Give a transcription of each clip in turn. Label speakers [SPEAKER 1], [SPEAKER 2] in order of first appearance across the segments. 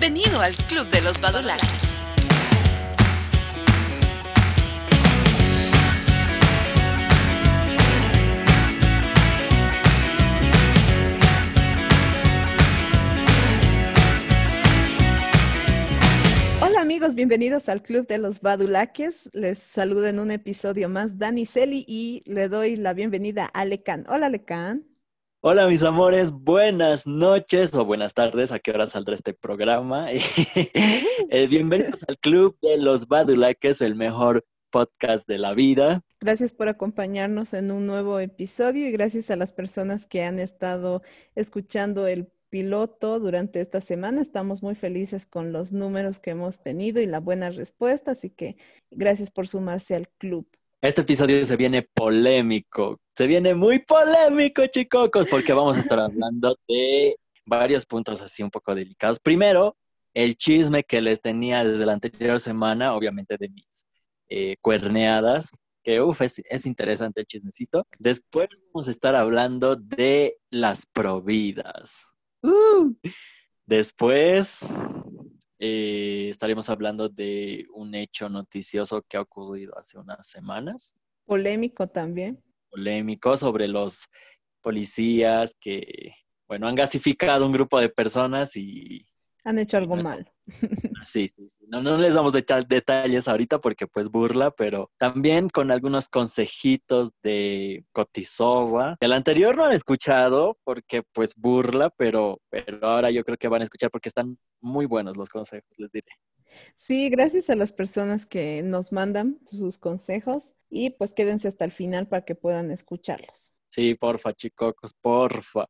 [SPEAKER 1] Bienvenido al Club de los Badulaques.
[SPEAKER 2] Hola amigos, bienvenidos al Club de los Badulaques. Les saluda en un episodio más Dani Celi y le doy la bienvenida a Lecan. Hola Lecan.
[SPEAKER 3] Hola mis amores, buenas noches o buenas tardes, a qué hora saldrá este programa. Eh, bienvenidos al Club de los Badulaques, el mejor podcast de la vida.
[SPEAKER 2] Gracias por acompañarnos en un nuevo episodio y gracias a las personas que han estado escuchando el piloto durante esta semana. Estamos muy felices con los números que hemos tenido y la buena respuesta, así que gracias por sumarse al club.
[SPEAKER 3] Este episodio se viene polémico, se viene muy polémico, chicos, porque vamos a estar hablando de varios puntos así un poco delicados. Primero, el chisme que les tenía desde la anterior semana, obviamente de mis eh, cuerneadas, que uff, es, es, interesante el chismecito. Después vamos a estar hablando de las providas. Uh. Después eh, estaremos hablando de un hecho noticioso que ha ocurrido hace unas semanas.
[SPEAKER 2] Polémico también.
[SPEAKER 3] Polémico sobre los policías que, bueno, han gasificado un grupo de personas y
[SPEAKER 2] han hecho algo mal.
[SPEAKER 3] Sí, sí, sí. No, no les vamos a echar detalles ahorita porque pues burla, pero también con algunos consejitos de Cotizosa. El anterior no han escuchado porque pues burla, pero, pero ahora yo creo que van a escuchar porque están muy buenos los consejos, les diré.
[SPEAKER 2] Sí, gracias a las personas que nos mandan sus consejos y pues quédense hasta el final para que puedan escucharlos.
[SPEAKER 3] Sí, porfa, chicocos, porfa.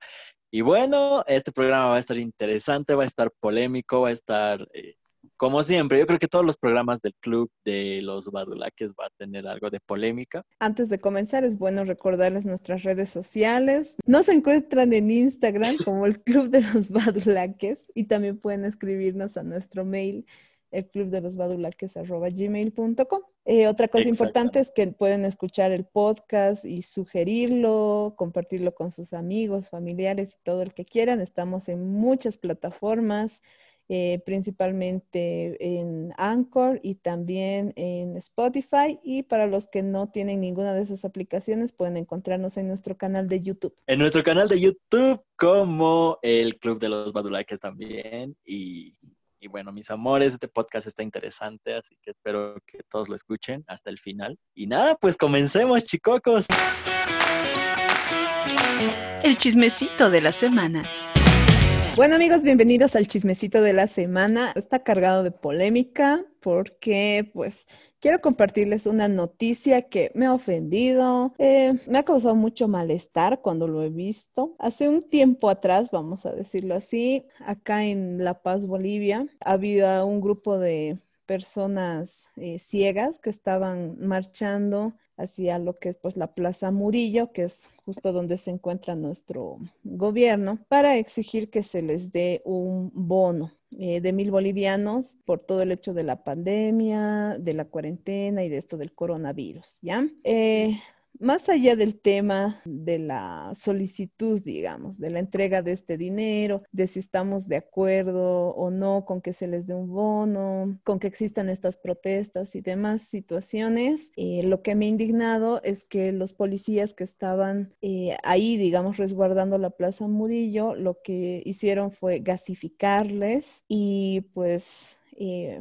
[SPEAKER 3] Y bueno, este programa va a estar interesante, va a estar polémico, va a estar, eh, como siempre, yo creo que todos los programas del club de los Badulaques va a tener algo de polémica.
[SPEAKER 2] Antes de comenzar, es bueno recordarles nuestras redes sociales. Nos encuentran en Instagram como el Club de los Badulaques y también pueden escribirnos a nuestro mail el club de los gmail.com. Eh, otra cosa importante es que pueden escuchar el podcast y sugerirlo, compartirlo con sus amigos, familiares y todo el que quieran. Estamos en muchas plataformas, eh, principalmente en Anchor y también en Spotify. Y para los que no tienen ninguna de esas aplicaciones, pueden encontrarnos en nuestro canal de YouTube.
[SPEAKER 3] En nuestro canal de YouTube, como el Club de los Badulaques también. Y y bueno, mis amores, este podcast está interesante, así que espero que todos lo escuchen hasta el final. Y nada, pues comencemos, chicocos.
[SPEAKER 1] El chismecito de la semana.
[SPEAKER 2] Bueno amigos, bienvenidos al chismecito de la semana. Está cargado de polémica porque pues quiero compartirles una noticia que me ha ofendido, eh, me ha causado mucho malestar cuando lo he visto. Hace un tiempo atrás, vamos a decirlo así, acá en La Paz, Bolivia, había un grupo de personas eh, ciegas que estaban marchando hacia lo que es pues la Plaza Murillo, que es justo donde se encuentra nuestro gobierno, para exigir que se les dé un bono eh, de mil bolivianos por todo el hecho de la pandemia, de la cuarentena y de esto del coronavirus, ¿ya? Eh, más allá del tema de la solicitud, digamos, de la entrega de este dinero, de si estamos de acuerdo o no con que se les dé un bono, con que existan estas protestas y demás situaciones, eh, lo que me ha indignado es que los policías que estaban eh, ahí, digamos, resguardando la Plaza Murillo, lo que hicieron fue gasificarles y pues... Eh,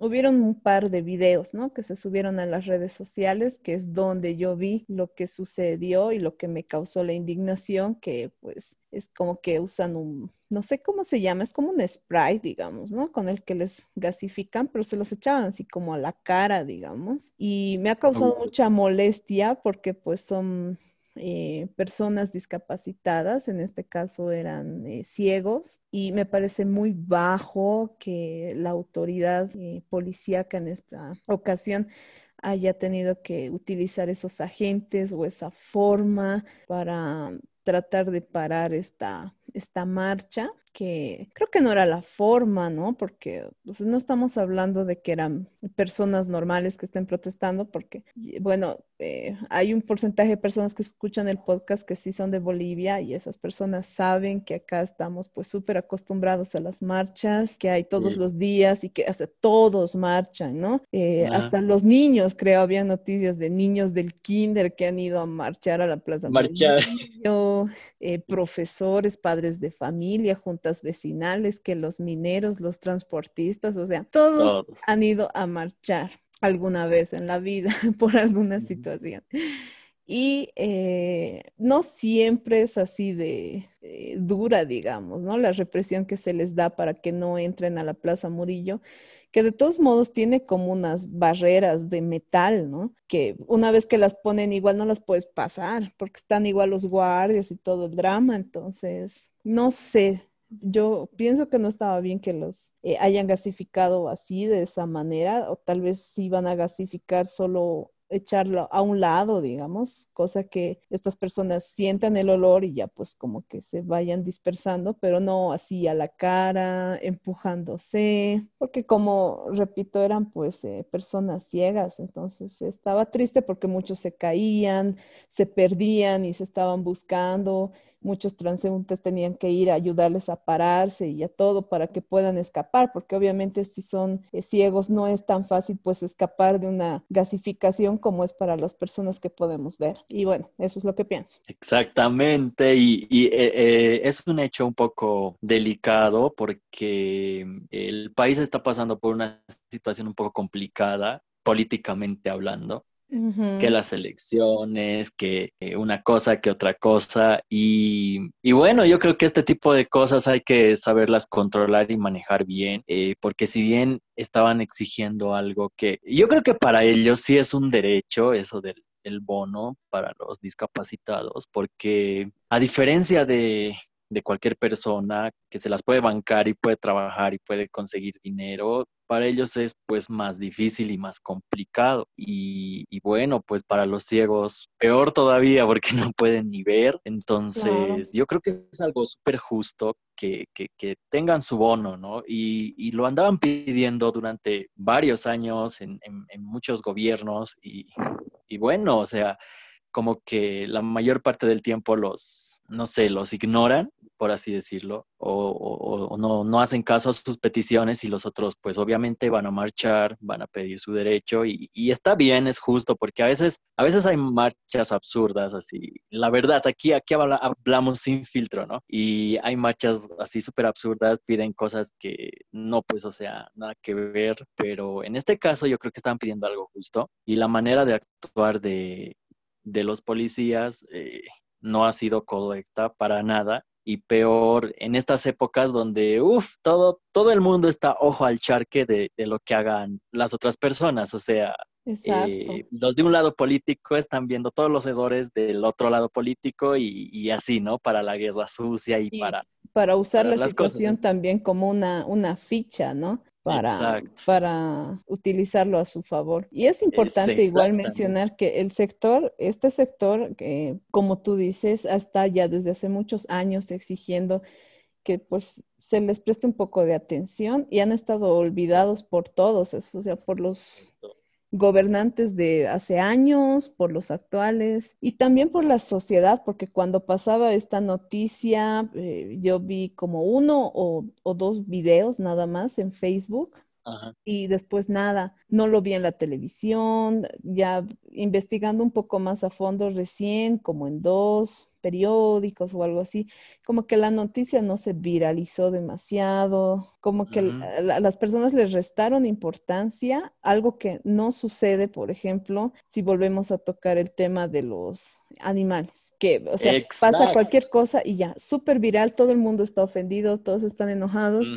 [SPEAKER 2] hubieron un par de videos, ¿no? Que se subieron a las redes sociales, que es donde yo vi lo que sucedió y lo que me causó la indignación, que pues es como que usan un, no sé cómo se llama, es como un spray, digamos, ¿no? Con el que les gasifican, pero se los echaban así como a la cara, digamos. Y me ha causado mucha molestia porque pues son eh, personas discapacitadas, en este caso eran eh, ciegos, y me parece muy bajo que la autoridad eh, policíaca en esta ocasión haya tenido que utilizar esos agentes o esa forma para tratar de parar esta esta marcha, que creo que no era la forma, ¿no? Porque pues, no estamos hablando de que eran personas normales que estén protestando, porque, bueno, eh, hay un porcentaje de personas que escuchan el podcast que sí son de Bolivia y esas personas saben que acá estamos pues súper acostumbrados a las marchas, que hay todos los días y que hasta todos marchan, ¿no? Eh, hasta los niños, creo, había noticias de niños del kinder que han ido a marchar a la plaza.
[SPEAKER 3] Marchar.
[SPEAKER 2] Eh, profesores, padres de familia, juntas vecinales, que los mineros, los transportistas, o sea, todos. han ido a marchar alguna vez en la vida por alguna situación. Y eh, no siempre es así de eh, dura, digamos, ¿no? La represión que se les da para que no entren a la Plaza Murillo, que de todos modos tiene como unas barreras de metal, ¿no? Que una vez que las ponen igual no las puedes pasar, porque están igual los guardias y todo el drama, entonces, no sé, yo pienso que no estaba bien que los eh, hayan gasificado así, de esa manera, o tal vez si van a gasificar solo echarlo a un lado, digamos, cosa que estas personas sientan el olor y ya pues como que se vayan dispersando, pero no así a la cara, empujándose, porque como repito, eran pues eh, personas ciegas, entonces estaba triste porque muchos se caían, se perdían y se estaban buscando muchos transeúntes tenían que ir a ayudarles a pararse y a todo para que puedan escapar, porque obviamente si son eh, ciegos no es tan fácil pues escapar de una gasificación como es para las personas que podemos ver. Y bueno, eso es lo que pienso.
[SPEAKER 3] Exactamente, y, eh, eh, es un hecho un poco delicado porque el país está pasando por una situación un poco complicada políticamente hablando que las elecciones, que una cosa, que otra cosa. Y, bueno, yo creo que este tipo de cosas hay que saberlas controlar y manejar bien, eh, porque si bien estaban exigiendo algo que yo creo que para ellos sí es un derecho, eso del el bono para los discapacitados, porque a diferencia de de cualquier persona que se las puede bancar y puede trabajar y puede conseguir dinero, para ellos es pues más difícil y más complicado. Y, bueno, pues para los ciegos peor todavía porque no pueden ni ver. Entonces yo creo que es algo súper justo que, que, tengan su bono, ¿no? Y, y, lo andaban pidiendo durante varios años en, en, muchos gobiernos y, y bueno, o sea, como que la mayor parte del tiempo los, no sé, los ignoran por así decirlo, o, no, no, hacen caso a sus peticiones y los otros pues obviamente van a marchar, van a pedir su derecho y, está bien, es justo, porque a veces, a veces hay marchas absurdas así. La verdad, aquí, aquí hablamos sin filtro, ¿no? Y hay marchas así súper absurdas, piden cosas que no, pues o sea, nada que ver, pero en este caso yo creo que están pidiendo algo justo y la manera de actuar de, de los policías... Eh, no ha sido correcta para nada y peor en estas épocas donde, uff, todo, todo el mundo está ojo al charque de, lo que hagan las otras personas. O sea, eh, los de un lado político están viendo todos los errores del otro lado político y, así, ¿no? Para la guerra sucia y, para...
[SPEAKER 2] Para usar la situación también como una, una ficha, ¿no? Para, para utilizarlo a su favor. Y es importante igual mencionar que el sector, este sector, que como tú dices, está ya desde hace muchos años exigiendo que pues se les preste un poco de atención y han estado olvidados por todos, o sea, por los gobernantes de hace años, por los actuales y también por la sociedad, porque cuando pasaba esta noticia, eh, yo vi como uno o, dos videos nada más en Facebook y después nada, no lo vi en la televisión, ya investigando un poco más a fondo recién, como en dos periódicos o algo así, como que la noticia no se viralizó demasiado, como que las personas les restaron importancia, algo que no sucede, por ejemplo, si volvemos a tocar el tema de los animales, que, o sea, pasa cualquier cosa y ya, súper viral, todo el mundo está ofendido, todos están enojados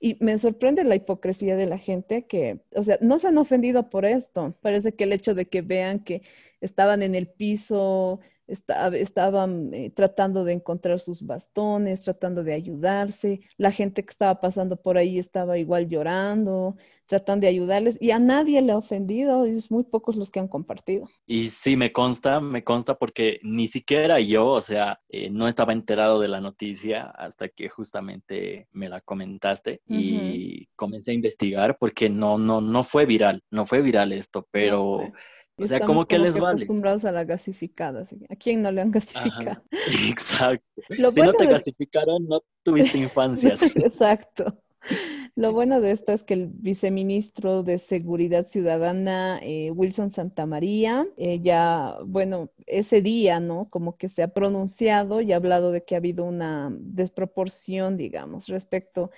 [SPEAKER 2] y me sorprende la hipocresía de la gente que, o sea, no se han ofendido por esto, parece que el hecho de que vean que estaban en el piso, estaban eh, tratando de encontrar sus bastones, tratando de ayudarse. La gente que estaba pasando por ahí estaba igual llorando, tratando de ayudarles y a nadie le ha ofendido, es muy pocos los que han compartido.
[SPEAKER 3] Y sí, me consta, me consta porque que ni siquiera yo, o sea, eh, no estaba enterado de la noticia hasta que justamente me la comentaste y comencé a investigar porque no, no, no fue viral, no fue viral esto, pero... O sea, como que les vale.
[SPEAKER 2] acostumbrados a la gasificada. ¿A quién no le han gasificado?
[SPEAKER 3] exacto. si no te gasificaron, no tuviste infancias.
[SPEAKER 2] exacto. Lo bueno de esto es que el viceministro de Seguridad Ciudadana, eh, Wilson Santamaría, eh, ya, bueno, ese día, ¿no? Como que se ha pronunciado y ha hablado de que ha habido una desproporción, digamos, respecto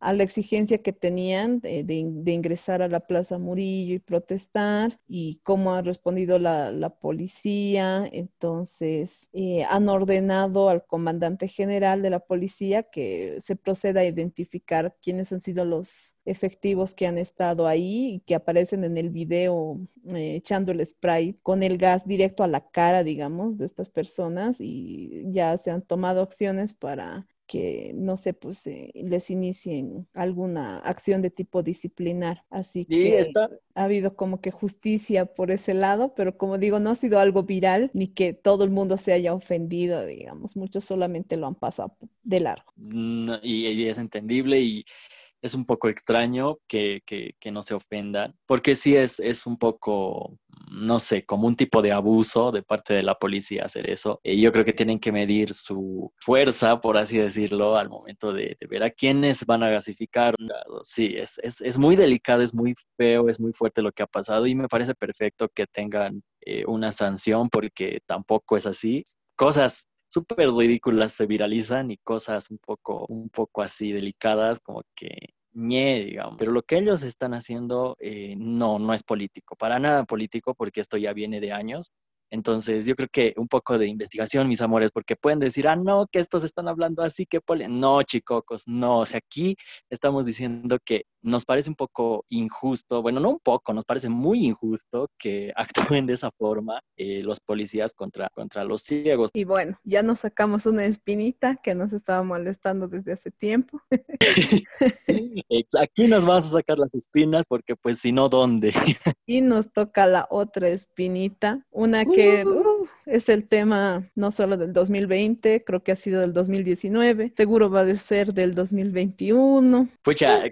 [SPEAKER 2] la exigencia que tenían de, ingresar a la Plaza Murillo y protestar y cómo ha respondido la, policía. Entonces, eh, han ordenado al comandante general de la policía que se proceda a identificar quiénes han sido los efectivos que han estado ahí y que aparecen en el video eh, echando el spray con el gas directo a la cara, digamos, de estas personas y ya se han tomado acciones para que, no sé, pues eh, les inicien alguna acción de tipo disciplinar. Así que ha habido como que justicia por ese lado, pero como digo, no ha sido algo viral ni que todo el mundo se haya ofendido, digamos, muchos solamente lo han pasado de largo.
[SPEAKER 3] y, es entendible y es un poco extraño que, no se ofendan, porque sí es, es un poco, no sé, como un tipo de abuso de parte de la policía hacer eso. Y yo creo que tienen que medir su fuerza, por así decirlo, al momento de, ver a quiénes van a gasificar. Sí, es, es, muy delicado, es muy feo, es muy fuerte lo que ha pasado y me parece perfecto que tengan eh, una sanción porque tampoco es así. Cosas súper ridículas se viralizan y cosas un poco, un poco así delicadas, como que ñe, digamos. Pero lo que ellos están haciendo eh, no, no es político, para nada político, porque esto ya viene de años. Entonces, yo creo que un poco de investigación, mis amores, porque pueden decir, ah, no, que estos están hablando así, que no, chicocos, no. O sea, aquí estamos diciendo que nos parece un poco injusto, bueno, no un poco, nos parece muy injusto que actúen de esa forma eh, los policías contra, contra los ciegos.
[SPEAKER 2] Y bueno, ya nos sacamos una espinita que nos estaba molestando desde hace tiempo.
[SPEAKER 3] Aquí nos vamos a sacar las espinas porque pues si no, ¿dónde?
[SPEAKER 2] y nos toca la otra espinita, una que uh. es el tema no solo del 2020, creo que ha sido del 2019, seguro va a ser del 2021.
[SPEAKER 3] Pucha,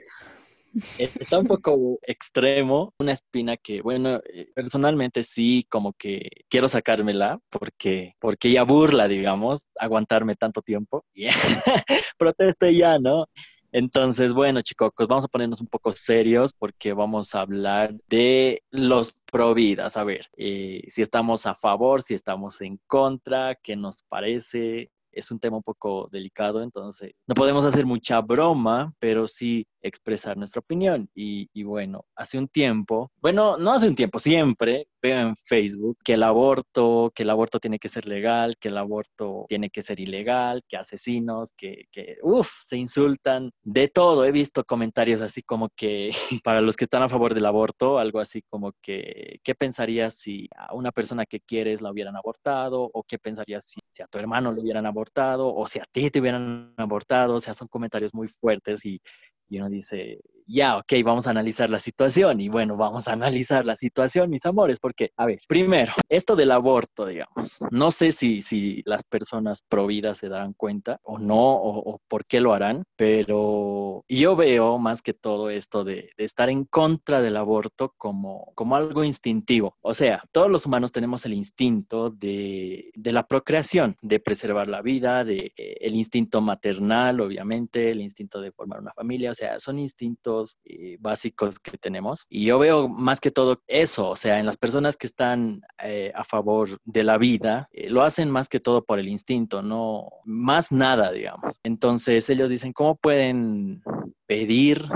[SPEAKER 3] Está un poco extremo, una espina que, bueno, eh, personalmente sí, como que quiero sacármela porque, porque ya burla, digamos, aguantarme tanto tiempo. Proteste ya, ¿no? Entonces, bueno, chicos, vamos a ponernos un poco serios porque vamos a hablar de los pro vidas. A ver, eh, si estamos a favor, si estamos en contra, qué nos parece. Es un tema un poco delicado, entonces no podemos hacer mucha broma, pero sí expresar nuestra opinión. Y, bueno, hace un tiempo, bueno, no hace un tiempo, siempre veo en Facebook que el aborto, que el aborto tiene que ser legal, que el aborto tiene que ser ilegal, que asesinos, que, que uff, se insultan, de todo. He visto comentarios así como que para los que están a favor del aborto, algo así como que, ¿qué pensarías si a una persona que quieres la hubieran abortado? ¿O qué pensarías si, si a tu hermano lo hubieran abortado? ¿O si a ti te hubieran abortado? O sea, son comentarios muy fuertes y, y uno dice, ya, ok, vamos a analizar la situación. Y bueno, vamos a analizar la situación, mis amores, porque, a ver, primero, esto del aborto, digamos, no sé si, si las personas pro vida se darán cuenta o no, o, por qué lo harán, pero yo veo más que todo esto de, estar en contra del aborto como, como algo instintivo. O sea, todos los humanos tenemos el instinto de, de la procreación, de preservar la vida, de, eh, el instinto maternal, obviamente, el instinto de formar una familia, o sea, son instintos eh, básicos que tenemos. Y yo veo más que todo eso, o sea, en las personas que están eh, a favor de la vida, eh, lo hacen más que todo por el instinto, no más nada, digamos. Entonces ellos dicen, ¿cómo pueden pedir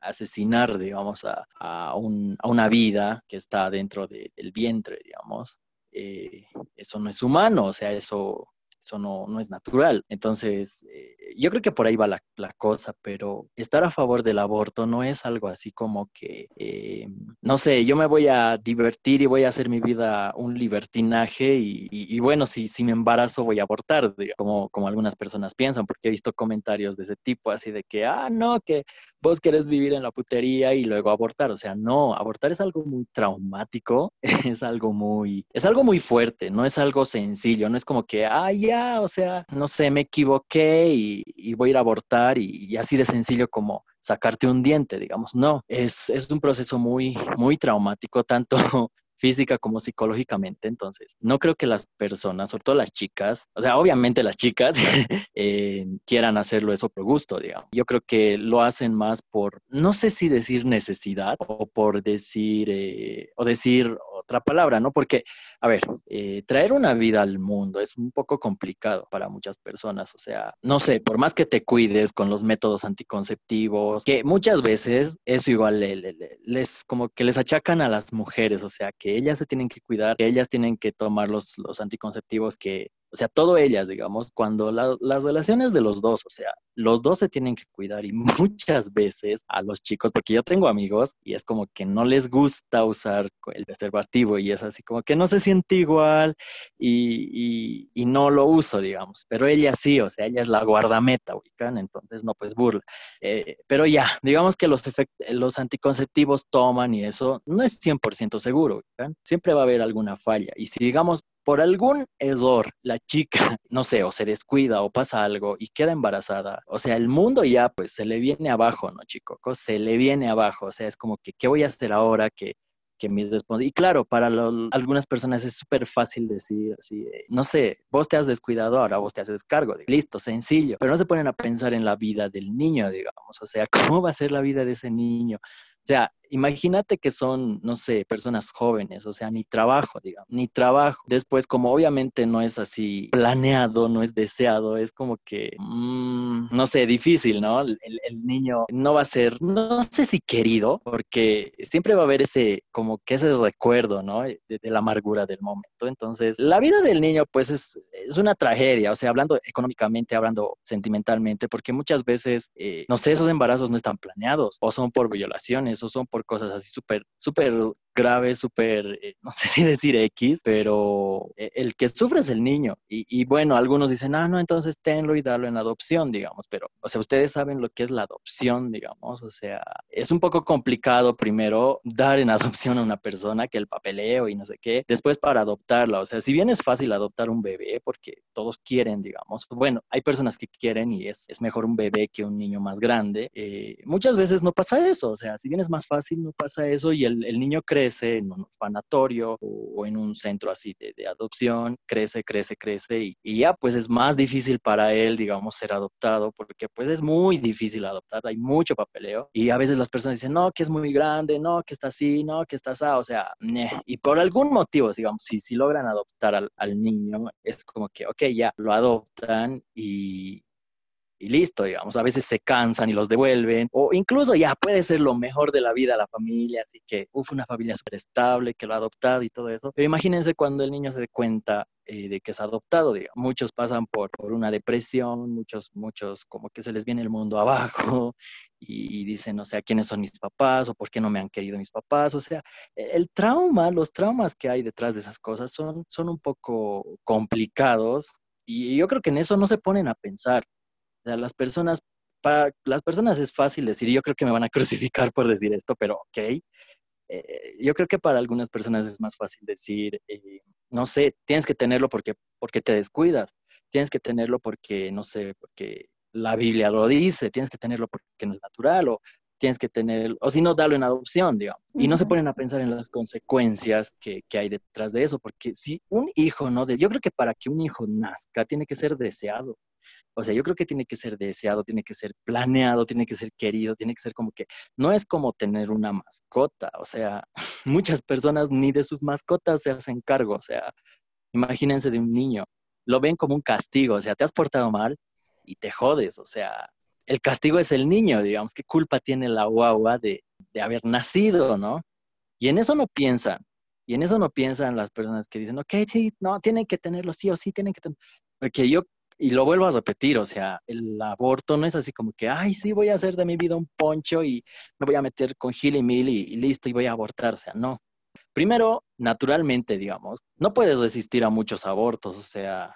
[SPEAKER 3] asesinar, digamos, a, a, una vida que está dentro del vientre, digamos? eso no es humano, o sea, eso eso no, no es natural. Entonces, eh, yo creo que por ahí va la, cosa, pero estar a favor del aborto no es algo así como que, eh, no sé, yo me voy a divertir y voy a hacer mi vida un libertinaje y, bueno, si, si me embarazo voy a abortar, como, como algunas personas piensan, porque he visto comentarios de ese tipo, así de que, ah, no, que vos querés vivir en la putería y luego abortar. O sea, no, abortar es algo muy traumático, es algo muy, es algo muy fuerte, no es algo sencillo, no es como que, ah, ya, o sea, no sé, me equivoqué y, voy a ir a abortar y, así de sencillo como sacarte un diente, digamos. No, es, es un proceso muy, muy traumático, tanto física como psicológicamente. Entonces, no creo que las personas, sobre todo las chicas, o sea, obviamente las chicas eh, quieran hacerlo eso por gusto, digamos. Yo creo que lo hacen más por, no sé si decir necesidad o por decir, eh, o decir otra palabra, ¿no? Porque, a ver, eh, traer una vida al mundo es un poco complicado para muchas personas. O sea, no sé, por más que te cuides con los métodos anticonceptivos, que muchas veces eso igual les, como que les achacan a las mujeres, o sea, que ellas se tienen que cuidar, que ellas tienen que tomar los, los anticonceptivos que o sea, todo ellas, digamos, cuando las relaciones de los dos, o sea, los dos se tienen que cuidar y muchas veces a los chicos, porque yo tengo amigos y es como que no les gusta usar el preservativo y es así como que no se siente igual y, y, no lo uso, digamos, pero ella sí, o sea, ella es la guardameta, ubican, entonces no, pues burla. Eh, pero ya, digamos que los, los anticonceptivos toman y eso no es 100% seguro, ubican, siempre va a haber alguna falla y si digamos por algún error la chica, no sé, o se descuida o pasa algo y queda embarazada, o sea, el mundo ya pues se le viene abajo, ¿no, chico? Se le viene abajo, o sea, es como que, ¿qué voy a hacer ahora que, que mis Y claro, para algunas personas es súper fácil decir así, no sé, vos te has descuidado, ahora vos te haces cargo, listo, sencillo, pero no se ponen a pensar en la vida del niño, digamos, o sea, ¿cómo va a ser la vida de ese niño? O sea, imagínate que son, no sé, personas jóvenes, o sea, ni trabajo, digamos, ni trabajo. Después, como obviamente no es así planeado, no es deseado, es como que, mm, no sé, difícil, ¿no? El, niño no va a ser, no sé si querido, porque siempre va a haber ese, como que ese recuerdo, ¿no? De, la amargura del momento. Entonces, la vida del niño, pues, es, es una tragedia, o sea, hablando económicamente, hablando sentimentalmente, porque muchas veces, eh, no sé, esos embarazos no están planeados, o son por violaciones, o son por cosas así súper, súper grave, súper, eh, no sé si decir X, pero eh, el que sufre es el niño. Y, bueno, algunos dicen, ah, no, entonces tenlo y darlo en adopción, digamos, pero, o sea, ustedes saben lo que es la adopción, digamos, o sea, es un poco complicado primero dar en adopción a una persona que el papeleo y no sé qué, después para adoptarla, o sea, si bien es fácil adoptar un bebé porque todos quieren, digamos, bueno, hay personas que quieren y es, es mejor un bebé que un niño más grande, eh, muchas veces no pasa eso, o sea, si bien es más fácil, no pasa eso y el, el niño cree en un orfanatorio o, en un centro así de, adopción, crece, crece, crece y, ya pues es más difícil para él, digamos, ser adoptado porque pues es muy difícil adoptar, hay mucho papeleo y a veces las personas dicen, no, que es muy grande, no, que está así, no, que está así, o sea, y por algún motivo, digamos, si, si logran adoptar al, al niño, es como que, ok, ya, lo adoptan y, y listo, digamos, a veces se cansan y los devuelven, o incluso ya puede ser lo mejor de la vida la familia, así que, uff, una familia súper estable que lo ha adoptado y todo eso, pero imagínense cuando el niño se dé cuenta eh, de que es adoptado, digamos. Muchos pasan por, por, una depresión, muchos, muchos como que se les viene el mundo abajo y, dicen, o sea, ¿quiénes son mis papás? o ¿por qué no me han querido mis papás? O sea, e, el trauma, los traumas que hay detrás de esas cosas son, son un poco complicados y yo creo que en eso no se ponen a pensar. O sea, las personas, para las personas es fácil decir, yo creo que me van a crucificar por decir esto, pero ok. Eh, yo creo que para algunas personas es más fácil decir, eh, no sé, tienes que tenerlo porque, porque te descuidas, tienes que tenerlo porque, no sé, porque la Biblia lo dice, tienes que tenerlo porque no es natural, o tienes que tener, o si no, darlo en adopción, digamos. Y no se ponen a pensar en las consecuencias que, que, hay detrás de eso, porque si un hijo, ¿no? De, yo creo que para que un hijo nazca, tiene que ser deseado. O sea, yo creo que tiene que ser deseado, tiene que ser planeado, tiene que ser querido, tiene que ser como que no es como tener una mascota. O sea, muchas personas ni de sus mascotas se hacen cargo. O sea, imagínense de un niño, lo ven como un castigo. O sea, te has portado mal y te jodes. O sea, el castigo es el niño, digamos. ¿Qué culpa tiene la guagua de, de haber nacido, no? Y en eso no piensan. Y en eso no piensan las personas que dicen, ok, sí, no, tienen que tenerlo sí o sí, tienen que tenerlo. Porque yo y lo vuelvo a repetir, o sea, el aborto no es así como que, ay, sí, voy a hacer de mi vida un poncho y me voy a meter con gil y mil y, listo y voy a abortar, o sea, no. Primero, naturalmente, digamos, no puedes resistir a muchos abortos, o sea,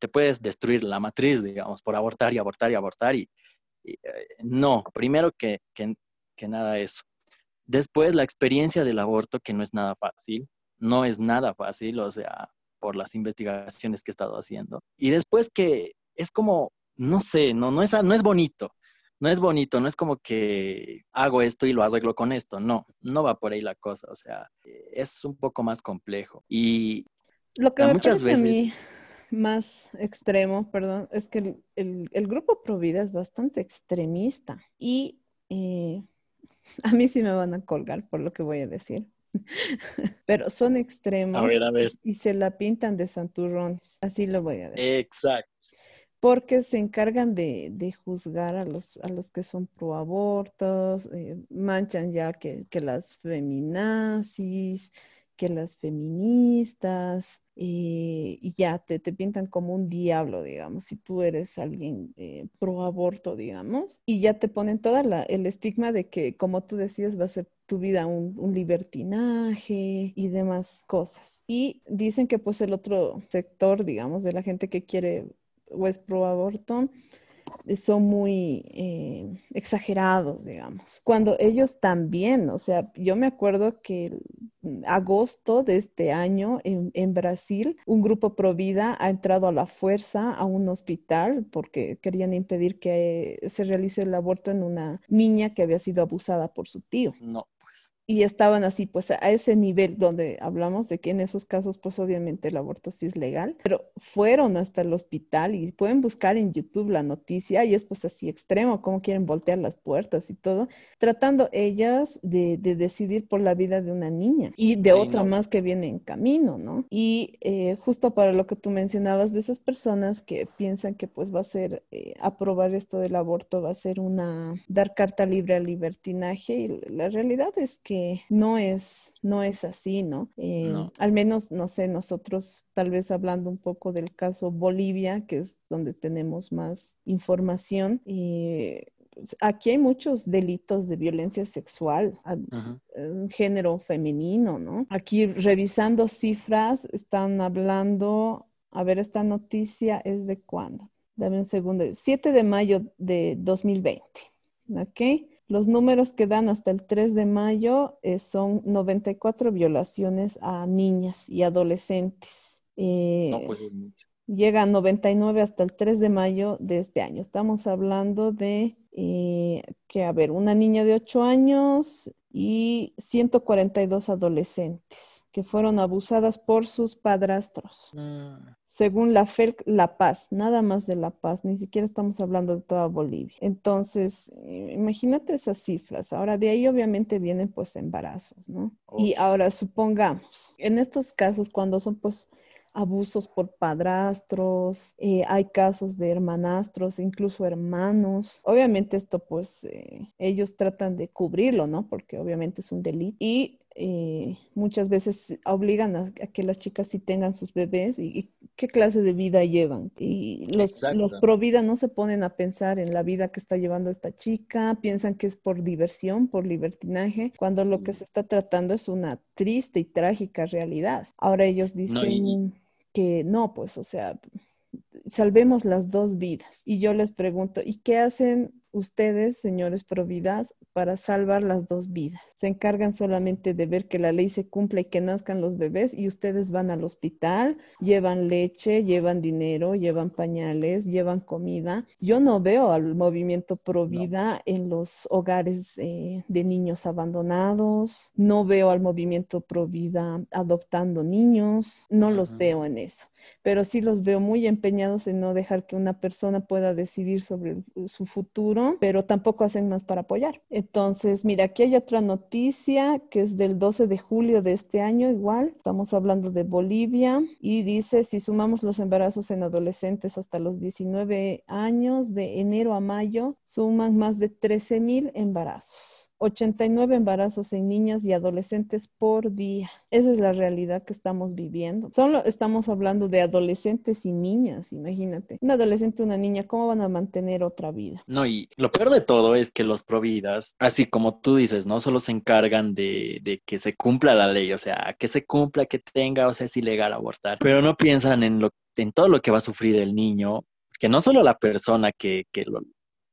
[SPEAKER 3] te puedes destruir la matriz, digamos, por abortar y abortar y abortar y, eh, no, primero que, que, que nada eso. Después, la experiencia del aborto, que no es nada fácil, no es nada fácil, o sea, por las investigaciones que he estado haciendo. Y después que es como, no sé, no, no, es, no es bonito, no es bonito, no es como que hago esto y lo arreglo con esto, no, no va por ahí la cosa, o sea, es un poco más complejo. Y
[SPEAKER 2] lo que muchas veces... A mí más extremo, perdón, es que el, el, grupo Provida es bastante extremista y eh, a mí sí me van a colgar por lo que voy a decir. Pero son extremos y se la pintan de santurrones. Así lo voy a decir.
[SPEAKER 3] Exacto.
[SPEAKER 2] Porque se encargan de, juzgar a los, a los que son proabortos, eh, manchan ya que, que las feminazis, que las feministas, eh, y ya te, te, pintan como un diablo, digamos, si tú eres alguien eh, pro aborto, digamos, y ya te ponen todo el estigma de que, como tú decías, va a ser tu vida un, libertinaje y demás cosas. Y dicen que pues el otro sector, digamos, de la gente que quiere o es pro aborto, son muy eh, exagerados, digamos. Cuando ellos también, o sea, yo me acuerdo que en agosto de este año en, en Brasil, un grupo Provida ha entrado a la fuerza a un hospital porque querían impedir que se realice el aborto en una niña que había sido abusada por su tío.
[SPEAKER 3] No
[SPEAKER 2] y estaban así, pues a ese nivel donde hablamos de que en esos casos, pues obviamente el aborto sí es legal, pero fueron hasta el hospital y pueden buscar en YouTube la noticia y es pues así extremo, cómo quieren voltear las puertas y todo, tratando ellas de, decidir por la vida de una niña y de otra más que viene en camino, ¿no? Y eh, justo para lo que tú mencionabas de esas personas que piensan que pues va a ser eh, aprobar esto del aborto, va a ser una, dar carta libre al libertinaje y la realidad es que no es, no es así, eh, ¿no? Al menos, no sé, nosotros tal vez hablando un poco del caso Bolivia, que es donde tenemos más información, eh, pues, aquí hay muchos delitos de violencia sexual género femenino, ¿no? Aquí revisando cifras, están hablando, a ver, esta noticia es de cuándo. Dame un segundo, 7 de mayo de 2020, ¿ok? Los números que dan hasta el 3 de mayo eh, son 94 violaciones a niñas y adolescentes. Eh, no, pues es mucho. Llega a 99 hasta el 3 de mayo de este año. Estamos hablando de eh, que, a ver, una niña de 8 años y 142 adolescentes que fueron abusadas por sus padrastros. Mm. Según la FELC, La Paz, nada más de La Paz, ni siquiera estamos hablando de toda Bolivia. Entonces, eh, imagínate esas cifras. Ahora, de ahí obviamente vienen pues embarazos, ¿no? Y ahora supongamos, en estos casos, cuando son pues abusos por padrastros, eh, hay casos de hermanastros, incluso hermanos. Obviamente esto pues eh, ellos tratan de cubrirlo, ¿no? Porque obviamente es un delito. Y eh, muchas veces obligan a, que las chicas sí tengan sus bebés y, qué clase de vida llevan. Y los, los pro vida no se ponen a pensar en la vida que está llevando esta chica, piensan que es por diversión, por libertinaje, cuando lo que se está tratando es una triste y trágica realidad. Ahora ellos dicen que no, pues, o sea, salvemos las dos vidas. Y yo les pregunto, ¿y qué hacen ustedes, señores Providas, para salvar las dos vidas? Se encargan solamente de ver que la ley se cumpla y que nazcan los bebés y ustedes van al hospital, llevan leche, llevan dinero, llevan pañales, llevan comida. Yo no veo al movimiento Provida en los hogares eh, de niños abandonados, no veo al movimiento Provida adoptando niños, no los veo en eso. Pero sí los veo muy empeñados en no dejar que una persona pueda decidir sobre su futuro, pero tampoco hacen más para apoyar. Entonces, mira, aquí hay otra noticia que es del 12 de julio de este año, igual, estamos hablando de Bolivia, y dice, si sumamos los embarazos en adolescentes hasta los 19 años, de enero a mayo, suman más de 13 mil embarazos. 89 embarazos en niñas y adolescentes por día. Esa es la realidad que estamos viviendo. Solo estamos hablando de adolescentes y niñas, imagínate. Un adolescente una niña, ¿cómo van a mantener otra vida?
[SPEAKER 3] No, y lo peor de todo es que los providas, así como tú dices, no solo se encargan de, que se cumpla la ley, o sea, que se cumpla, que tenga, o sea, es ilegal abortar, pero no piensan en, lo, en todo lo que va a sufrir el niño, que no solo la persona que, que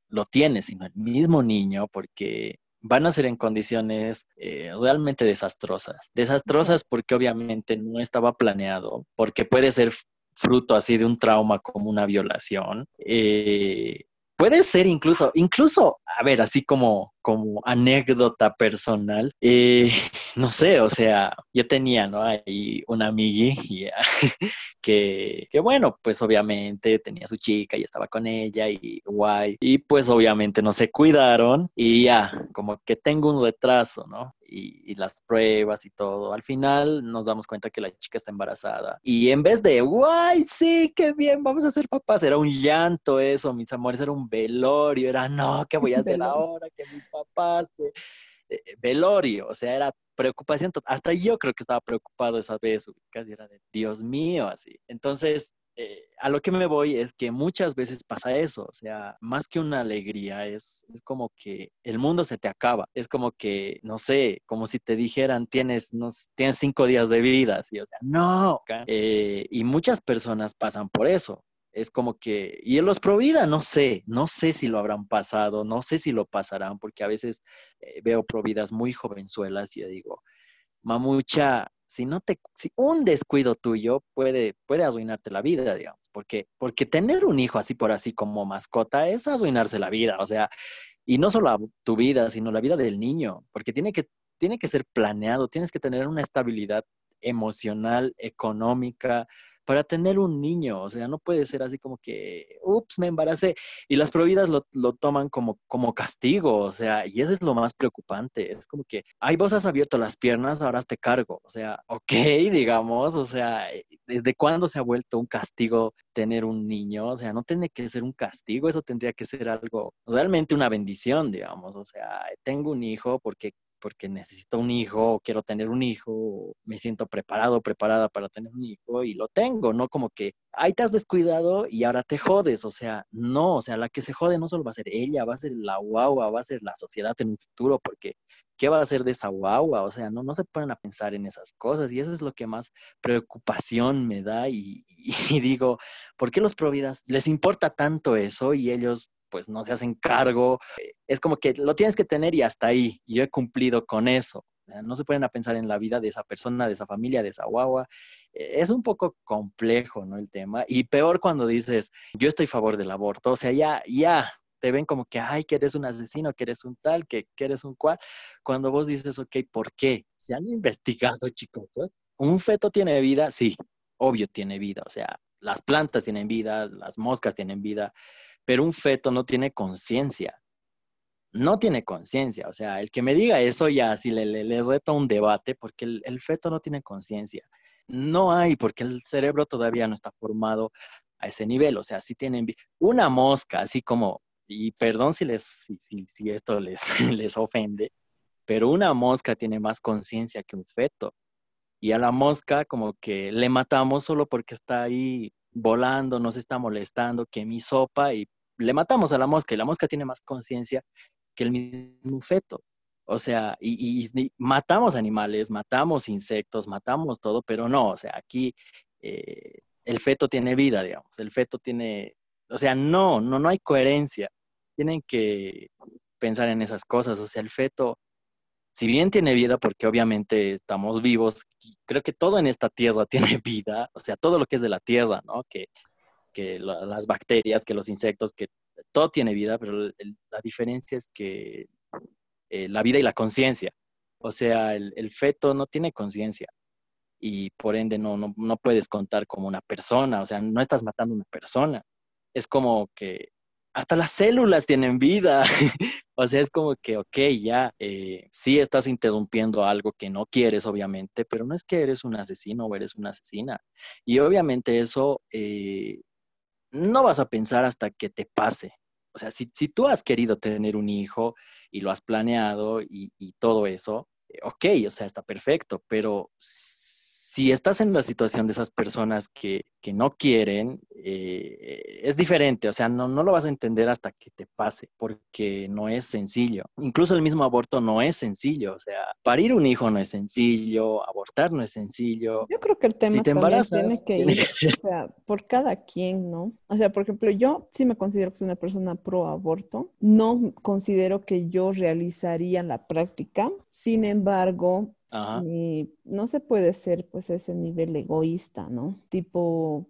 [SPEAKER 3] lo tiene, sino el mismo niño, porque van a ser en condiciones eh, realmente desastrosas. Desastrosas porque obviamente no estaba planeado, porque puede ser fruto así de un trauma como una violación. Eh, puede ser incluso, incluso, a ver, así como, como anécdota personal, eh, no sé, o sea, yo tenía, ¿no? Ahí una amigui que, que, bueno, pues obviamente tenía su chica y estaba con ella y guay, y pues obviamente no se cuidaron y ya, como que tengo un retraso, ¿no? y, las pruebas y todo. Al final nos damos cuenta que la chica está embarazada. Y en vez de, guay, sí, qué bien, vamos a ser papás, era un llanto eso, mis amores, era un velorio, era, no, ¿qué voy a hacer ahora? Que mis papás... Eh, eh, velorio, o sea, era preocupación, hasta yo creo que estaba preocupado esa vez, casi era de Dios mío, así. Entonces, eh, a lo que me voy es que muchas veces pasa eso, o sea, más que una alegría, es, es como que el mundo se te acaba, es como que, no sé, como si te dijeran, tienes, no, tienes cinco días de vida, ¿sí? o sea, no, eh, y muchas personas pasan por eso. Es como que, y en los Provida, no sé, no sé si lo habrán pasado, no sé si lo pasarán, porque a veces eh, veo Providas muy jovenzuelas y yo digo, mamucha, si no te, si un descuido tuyo puede, puede arruinarte la vida, digamos, porque, porque tener un hijo así por así como mascota es arruinarse la vida, o sea, y no solo tu vida, sino la vida del niño, porque tiene que, tiene que ser planeado, tienes que tener una estabilidad emocional, económica, para tener un niño. O sea, no puede ser así como que, ups, me embaracé. Y las providas lo, toman como, como castigo. O sea, y eso es lo más preocupante. Es como que, ay, vos has abierto las piernas, ahora te cargo. O sea, ok, digamos, o sea, ¿desde cuándo se ha vuelto un castigo tener un niño? O sea, no tiene que ser un castigo, eso tendría que ser algo, realmente una bendición, digamos. O sea, tengo un hijo porque porque necesito un hijo, quiero tener un hijo, me siento preparado, preparada para tener un hijo y lo tengo, no como que, ahí te has descuidado y ahora te jodes, o sea, no, o sea, la que se jode no solo va a ser ella, va a ser la guagua, va a ser la sociedad en un futuro, porque ¿qué va a hacer de esa guagua? O sea, no, no se ponen a pensar en esas cosas y eso es lo que más preocupación me da y, y digo, ¿por qué los providas les importa tanto eso y ellos pues no se hacen cargo. Es como que lo tienes que tener y hasta ahí. Yo he cumplido con eso. No se pueden a pensar en la vida de esa persona, de esa familia, de esa guagua. Es un poco complejo, ¿no? El tema. Y peor cuando dices, yo estoy a favor del aborto. O sea, ya, ya, te ven como que, ay, que eres un asesino, que eres un tal, que, que eres un cual. Cuando vos dices, ok, ¿por qué? Se han investigado, chicos. ¿Un feto tiene vida? Sí, obvio tiene vida. O sea, las plantas tienen vida, las moscas tienen vida pero un feto no tiene conciencia. No tiene conciencia. O sea, el que me diga eso ya, si le, le, reto un debate, porque el, feto no tiene conciencia. No hay, porque el cerebro todavía no está formado a ese nivel. O sea, si tienen una mosca, así como, y perdón si, les, si esto les, les ofende, pero una mosca tiene más conciencia que un feto. Y a la mosca como que le matamos solo porque está ahí volando, nos está molestando, que mi sopa y le matamos a la mosca y la mosca tiene más conciencia que el mismo feto. O sea, y, matamos animales, matamos insectos, matamos todo, pero no, o sea, aquí eh, el feto tiene vida, digamos, el feto tiene, o sea, no, no, no hay coherencia. Tienen que pensar en esas cosas, o sea, el feto si bien tiene vida, porque obviamente estamos vivos, creo que todo en esta tierra tiene vida, o sea, todo lo que es de la tierra, ¿no? Que, las bacterias, que los insectos, que todo tiene vida, pero la diferencia es que eh, la vida y la conciencia, o sea, el, el, feto no tiene conciencia y por ende no, no, no puedes contar como una persona, o sea, no estás matando a una persona. Es como que hasta las células tienen vida. o sea, es como que, ok, ya, eh, sí estás interrumpiendo algo que no quieres, obviamente, pero no es que eres un asesino o eres una asesina. Y obviamente eso eh, no vas a pensar hasta que te pase. O sea, si, si, tú has querido tener un hijo y lo has planeado y, y todo eso, eh, ok, o sea, está perfecto, pero si estás en la situación de esas personas que, que no quieren, eh, es diferente, o sea, no, no lo vas a entender hasta que te pase, porque no es sencillo. Incluso el mismo aborto no es sencillo, o sea, parir un hijo no es sencillo, abortar no es sencillo.
[SPEAKER 2] Yo creo que el tema tiene que ir, o sea, por cada quien, ¿no? O sea, por ejemplo, yo sí me considero que soy una persona pro aborto, no considero que yo realizaría la práctica, sin embargo, y no se puede ser pues ese nivel egoísta, ¿no? Tipo,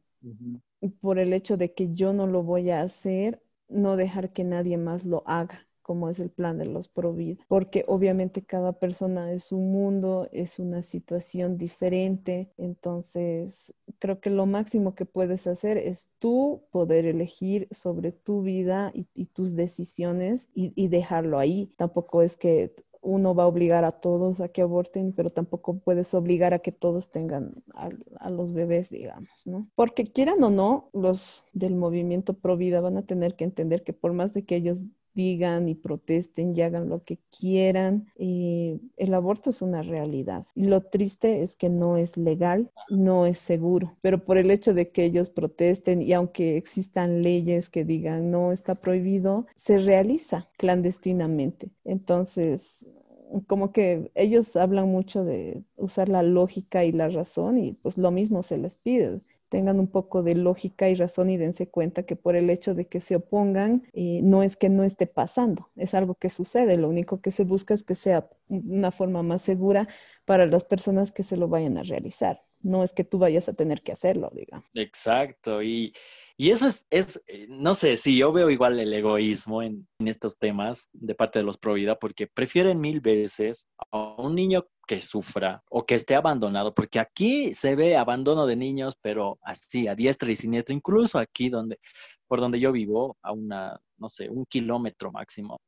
[SPEAKER 2] por el hecho de que yo no lo voy a hacer, no dejar que nadie más lo haga como es el plan de los Provid, porque obviamente cada persona es un mundo, es una situación diferente, entonces creo que lo máximo que puedes hacer es tú poder elegir sobre tu vida y, tus decisiones y, y, dejarlo ahí. Tampoco es que uno va a obligar a todos a que aborten, pero tampoco puedes obligar a que todos tengan a, los bebés, digamos, ¿no? Porque quieran o no, los del movimiento pro vida van a tener que entender que por más de que ellos digan y protesten y hagan lo que quieran. Eh, el aborto es una realidad. Y lo triste es que no es legal, no es seguro. Pero por el hecho de que ellos protesten y aunque existan leyes que digan no está prohibido, se realiza clandestinamente. Entonces, como que ellos hablan mucho de usar la lógica y la razón y pues lo mismo se les pide tengan un poco de lógica y razón y dense cuenta que por el hecho de que se opongan, eh, no es que no esté pasando, es algo que sucede, lo único que se busca es que sea una forma más segura para las personas que se lo vayan a realizar, no es que tú vayas a tener que hacerlo, digamos.
[SPEAKER 3] Exacto, y y eso es, es, eh, no sé, sí, yo veo igual el egoísmo en, estos temas de parte de los pro vida, porque prefieren mil veces a un niño que sufra o que esté abandonado, porque aquí se ve abandono de niños, pero así, a diestra y siniestra, incluso aquí donde, por donde yo vivo, a una, no sé, un kilómetro máximo,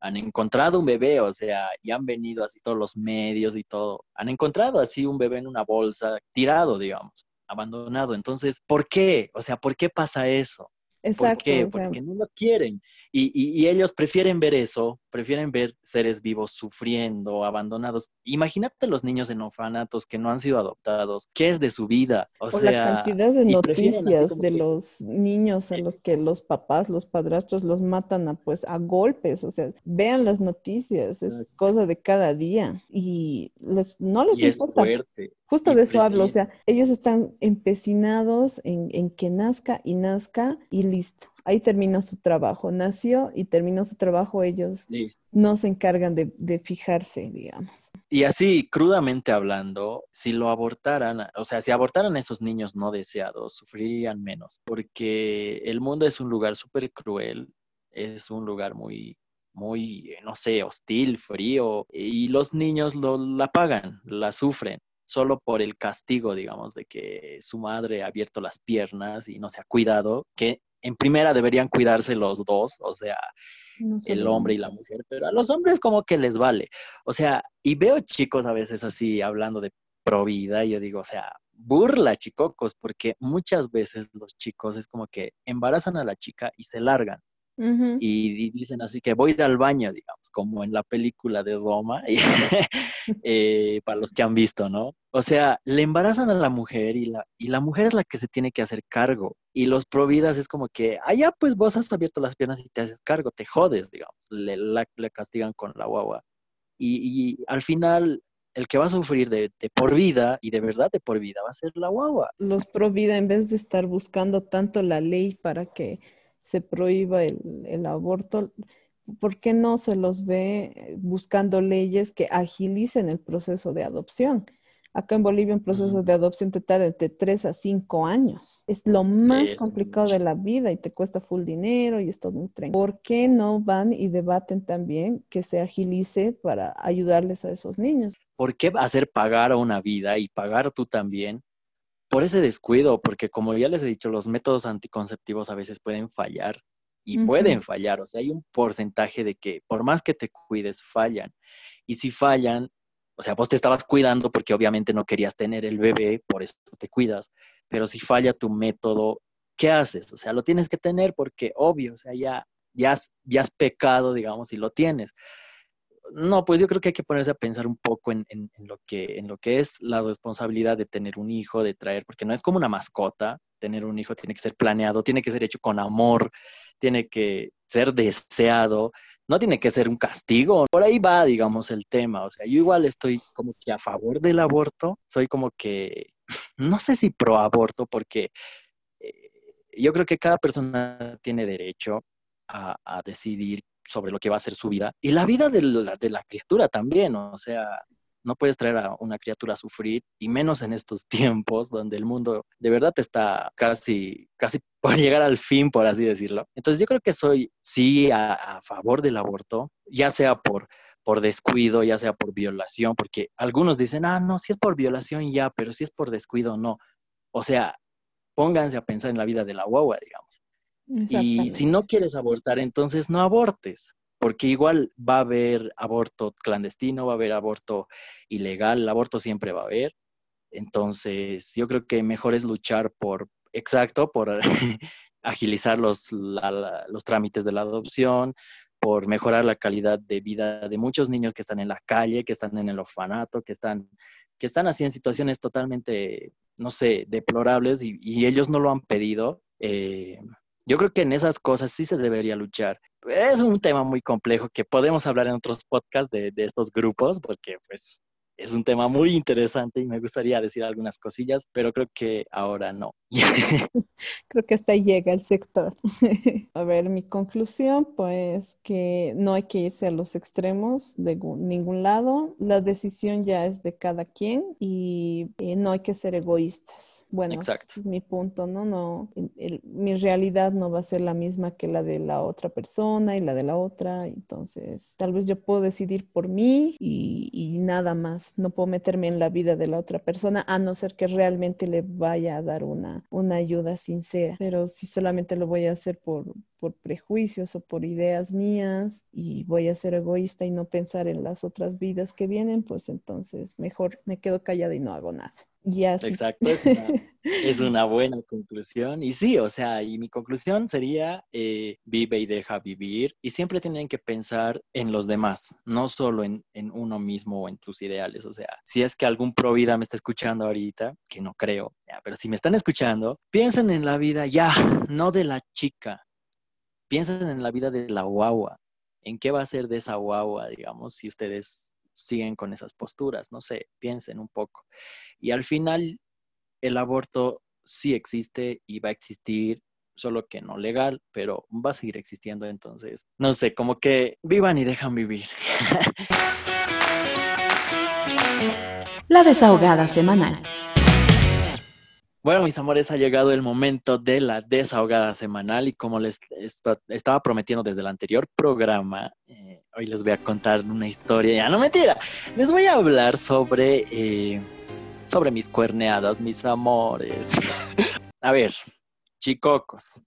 [SPEAKER 3] han encontrado un bebé, o sea, y han venido así todos los medios y todo, han encontrado así un bebé en una bolsa, tirado, digamos abandonado. Entonces, ¿por qué? O sea, ¿por qué pasa eso?
[SPEAKER 2] Exacto.
[SPEAKER 3] ¿Por qué? Porque no lo quieren. Y, ellos prefieren ver eso, prefieren ver seres vivos sufriendo, abandonados. Imagínate los niños en orfanatos que no han sido adoptados. ¿Qué es de su vida?
[SPEAKER 2] O, sea, la cantidad de noticias de los niños a los que los papás, los padrastros los matan a, pues, a golpes. O sea, vean las noticias, es cosa de cada día. Y les, no les
[SPEAKER 3] y importa. Es fuerte.
[SPEAKER 2] Justo de eso hablo, o sea, ellos están empecinados en, en que nazca y nazca y listo ahí termina su trabajo. Nació y terminó su trabajo, ellos no se encargan de, fijarse, digamos.
[SPEAKER 3] Y así, crudamente hablando, si lo abortaran, o sea, si abortaran a esos niños no deseados, sufrirían menos, porque el mundo es un lugar súper cruel, es un lugar muy muy, no sé, hostil, frío, y los niños lo, la pagan, la sufren solo por el castigo, digamos, de que su madre ha abierto las piernas y no se ha cuidado, que en primera deberían cuidarse los dos, o sea, el hombre y la mujer, pero a los hombres como que les vale. O sea, y veo chicos a veces así hablando de pro vida y yo digo, o sea, burla chicocos, porque muchas veces los chicos es como que embarazan a la chica y se largan y, dicen así que voy a ir al baño, digamos, como en la película de Roma, eh, para los que han visto, ¿no? O sea, le embarazan a la mujer y la, y la mujer es la que se tiene que hacer cargo. Y los providas es como que, ah, ya, pues vos has abierto las piernas y te haces cargo, te jodes, digamos, le, le castigan con la guagua. Y, y, al final el que va a sufrir de, de, por vida y de verdad de por vida va a ser la guagua.
[SPEAKER 2] Los pro vida, en vez de estar buscando tanto la ley para que se prohíba el, aborto, ¿por qué no se los ve buscando leyes que agilicen el proceso de adopción? Acá en Bolivia un proceso de adopción te tarda entre 3 a 5 años. Es lo más complicado de la vida y te cuesta full dinero y es todo un tren. ¿Por qué no van y debaten también que se agilice para ayudarles a esos niños?
[SPEAKER 3] ¿Por qué hacer pagar a una vida y pagar tú también por ese descuido, porque como ya les he dicho, los métodos anticonceptivos a veces pueden fallar y pueden fallar, o sea, hay un porcentaje de que por más que te cuides, fallan. Y si fallan, o sea, vos te estabas cuidando porque obviamente no querías tener el bebé, por eso te cuidas, pero si falla tu método, ¿qué haces? O sea, lo tienes que tener porque obvio, o sea, ya, ya, has, ya has pecado, digamos, y lo tienes no, pues yo creo que hay que ponerse a pensar un poco en, lo que, en lo que es la responsabilidad de tener un hijo, de traer, porque no es como una mascota, tener un hijo tiene que ser planeado, tiene que ser hecho con amor, tiene que ser deseado, no tiene que ser un castigo. Por ahí va, digamos, el tema. O sea, yo igual estoy como que a favor del aborto, soy como que, no sé si pro aborto, porque eh, yo creo que cada persona tiene derecho a decidir sobre lo que va a ser su vida y la vida de la, de la criatura también, o sea, no puedes traer a una criatura a sufrir y menos en estos tiempos donde el mundo de verdad está casi, casi por llegar al fin, por así decirlo. Entonces yo creo que soy sí a, favor del aborto, ya sea por por descuido, ya sea por violación, porque algunos dicen, ah, no, si es por violación ya, pero si es por descuido, no. O sea, pónganse a pensar en la vida de la guagua, digamos. Y si no quieres abortar, entonces no abortes, porque igual va a haber aborto clandestino, va a haber aborto ilegal, el aborto siempre va a haber. Entonces, yo creo que mejor es luchar por, exacto, por agilizar los, los trámites de la adopción, por mejorar la calidad de vida de muchos niños que están en la calle, que están en el orfanato, que están, que están así en situaciones totalmente, no sé, deplorables y, ellos no lo han pedido. Eh, yo creo que en esas cosas sí se debería luchar. Es un tema muy complejo que podemos hablar en otros podcasts de, de estos grupos, porque pues es un tema muy interesante y me gustaría decir algunas cosillas, pero creo que ahora no.
[SPEAKER 2] creo que hasta ahí llega el sector. a ver, mi conclusión, pues que no hay que irse a los extremos de ningún lado. La decisión ya es de cada quien y, no hay que ser egoístas. Bueno, Exacto. es mi punto, ¿no? no mi realidad no va a ser la misma que la de la otra persona y la de la otra. Entonces, tal vez yo puedo decidir por mí y nada más no puedo meterme en la vida de la otra persona a no ser que realmente le vaya a dar una, una ayuda sincera. Pero si solamente lo voy a hacer por, por prejuicios o por ideas mías y voy a ser egoísta y no pensar en las otras vidas que vienen, pues entonces mejor me quedo callada y no hago nada.
[SPEAKER 3] Exacto, es una, buena conclusión. Y sí, o sea, y mi conclusión sería, eh, vive y deja vivir. Y siempre tienen que pensar en los demás, no solo en, uno mismo o en tus ideales. O sea, si es que algún pro vida me está escuchando ahorita, que no creo, pero si me están escuchando, piensen en la vida ya, no de la chica. Piensen en la vida de la guagua. ¿En qué va a ser de esa guagua, digamos, si ustedes siguen con esas posturas? No sé, piensen un poco. Y al final, el aborto sí existe y va a existir, solo que no legal, pero va a seguir existiendo. Entonces, no sé, como que vivan y dejan vivir.
[SPEAKER 1] La desahogada semanal.
[SPEAKER 3] Bueno, mis amores, ha llegado el momento de la desahogada semanal y como les estaba prometiendo desde el anterior programa, eh, hoy les voy a contar una historia, ya no mentira, les voy a hablar sobre eh, sobre mis cuerneadas, mis amores. a ver, chicocos,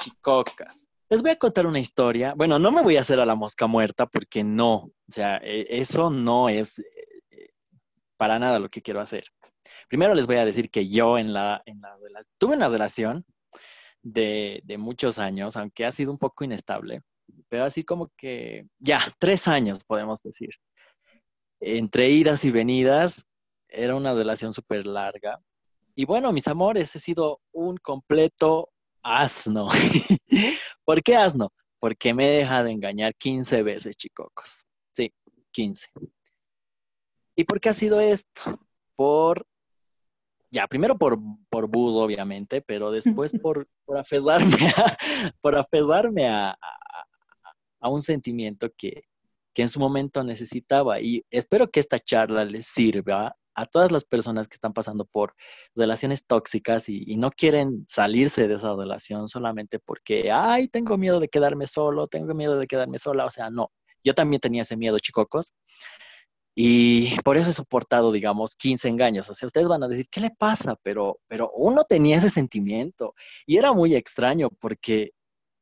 [SPEAKER 3] chicocas. Les voy a contar una historia. Bueno, no me voy a hacer a la mosca muerta porque no, o sea, e, eso no es eh, para nada lo que quiero hacer. Primero les voy a decir que yo en la, en la, tuve una relación de, de muchos años, aunque ha sido un poco inestable, pero así como que ya, tres años podemos decir. Entre idas y venidas, era una relación súper larga. Y bueno, mis amores, he sido un completo asno. ¿Por qué asno? Porque me he dejado engañar 15 veces, chicocos. Sí, 15. ¿Y por qué ha sido esto? Por, ya, primero por, por bus, obviamente, pero después por, por afesarme, a, por afesarme a, a, un sentimiento que, que en su momento necesitaba. Y espero que esta charla les sirva a todas las personas que están pasando por relaciones tóxicas y, no quieren salirse de esa relación solamente porque, ay, tengo miedo de quedarme solo, tengo miedo de quedarme sola. O sea, no, yo también tenía ese miedo, chicocos. Y por eso he soportado, digamos, 15 engaños. O sea, ustedes van a decir, ¿qué le pasa? Pero, pero uno tenía ese sentimiento. Y era muy extraño porque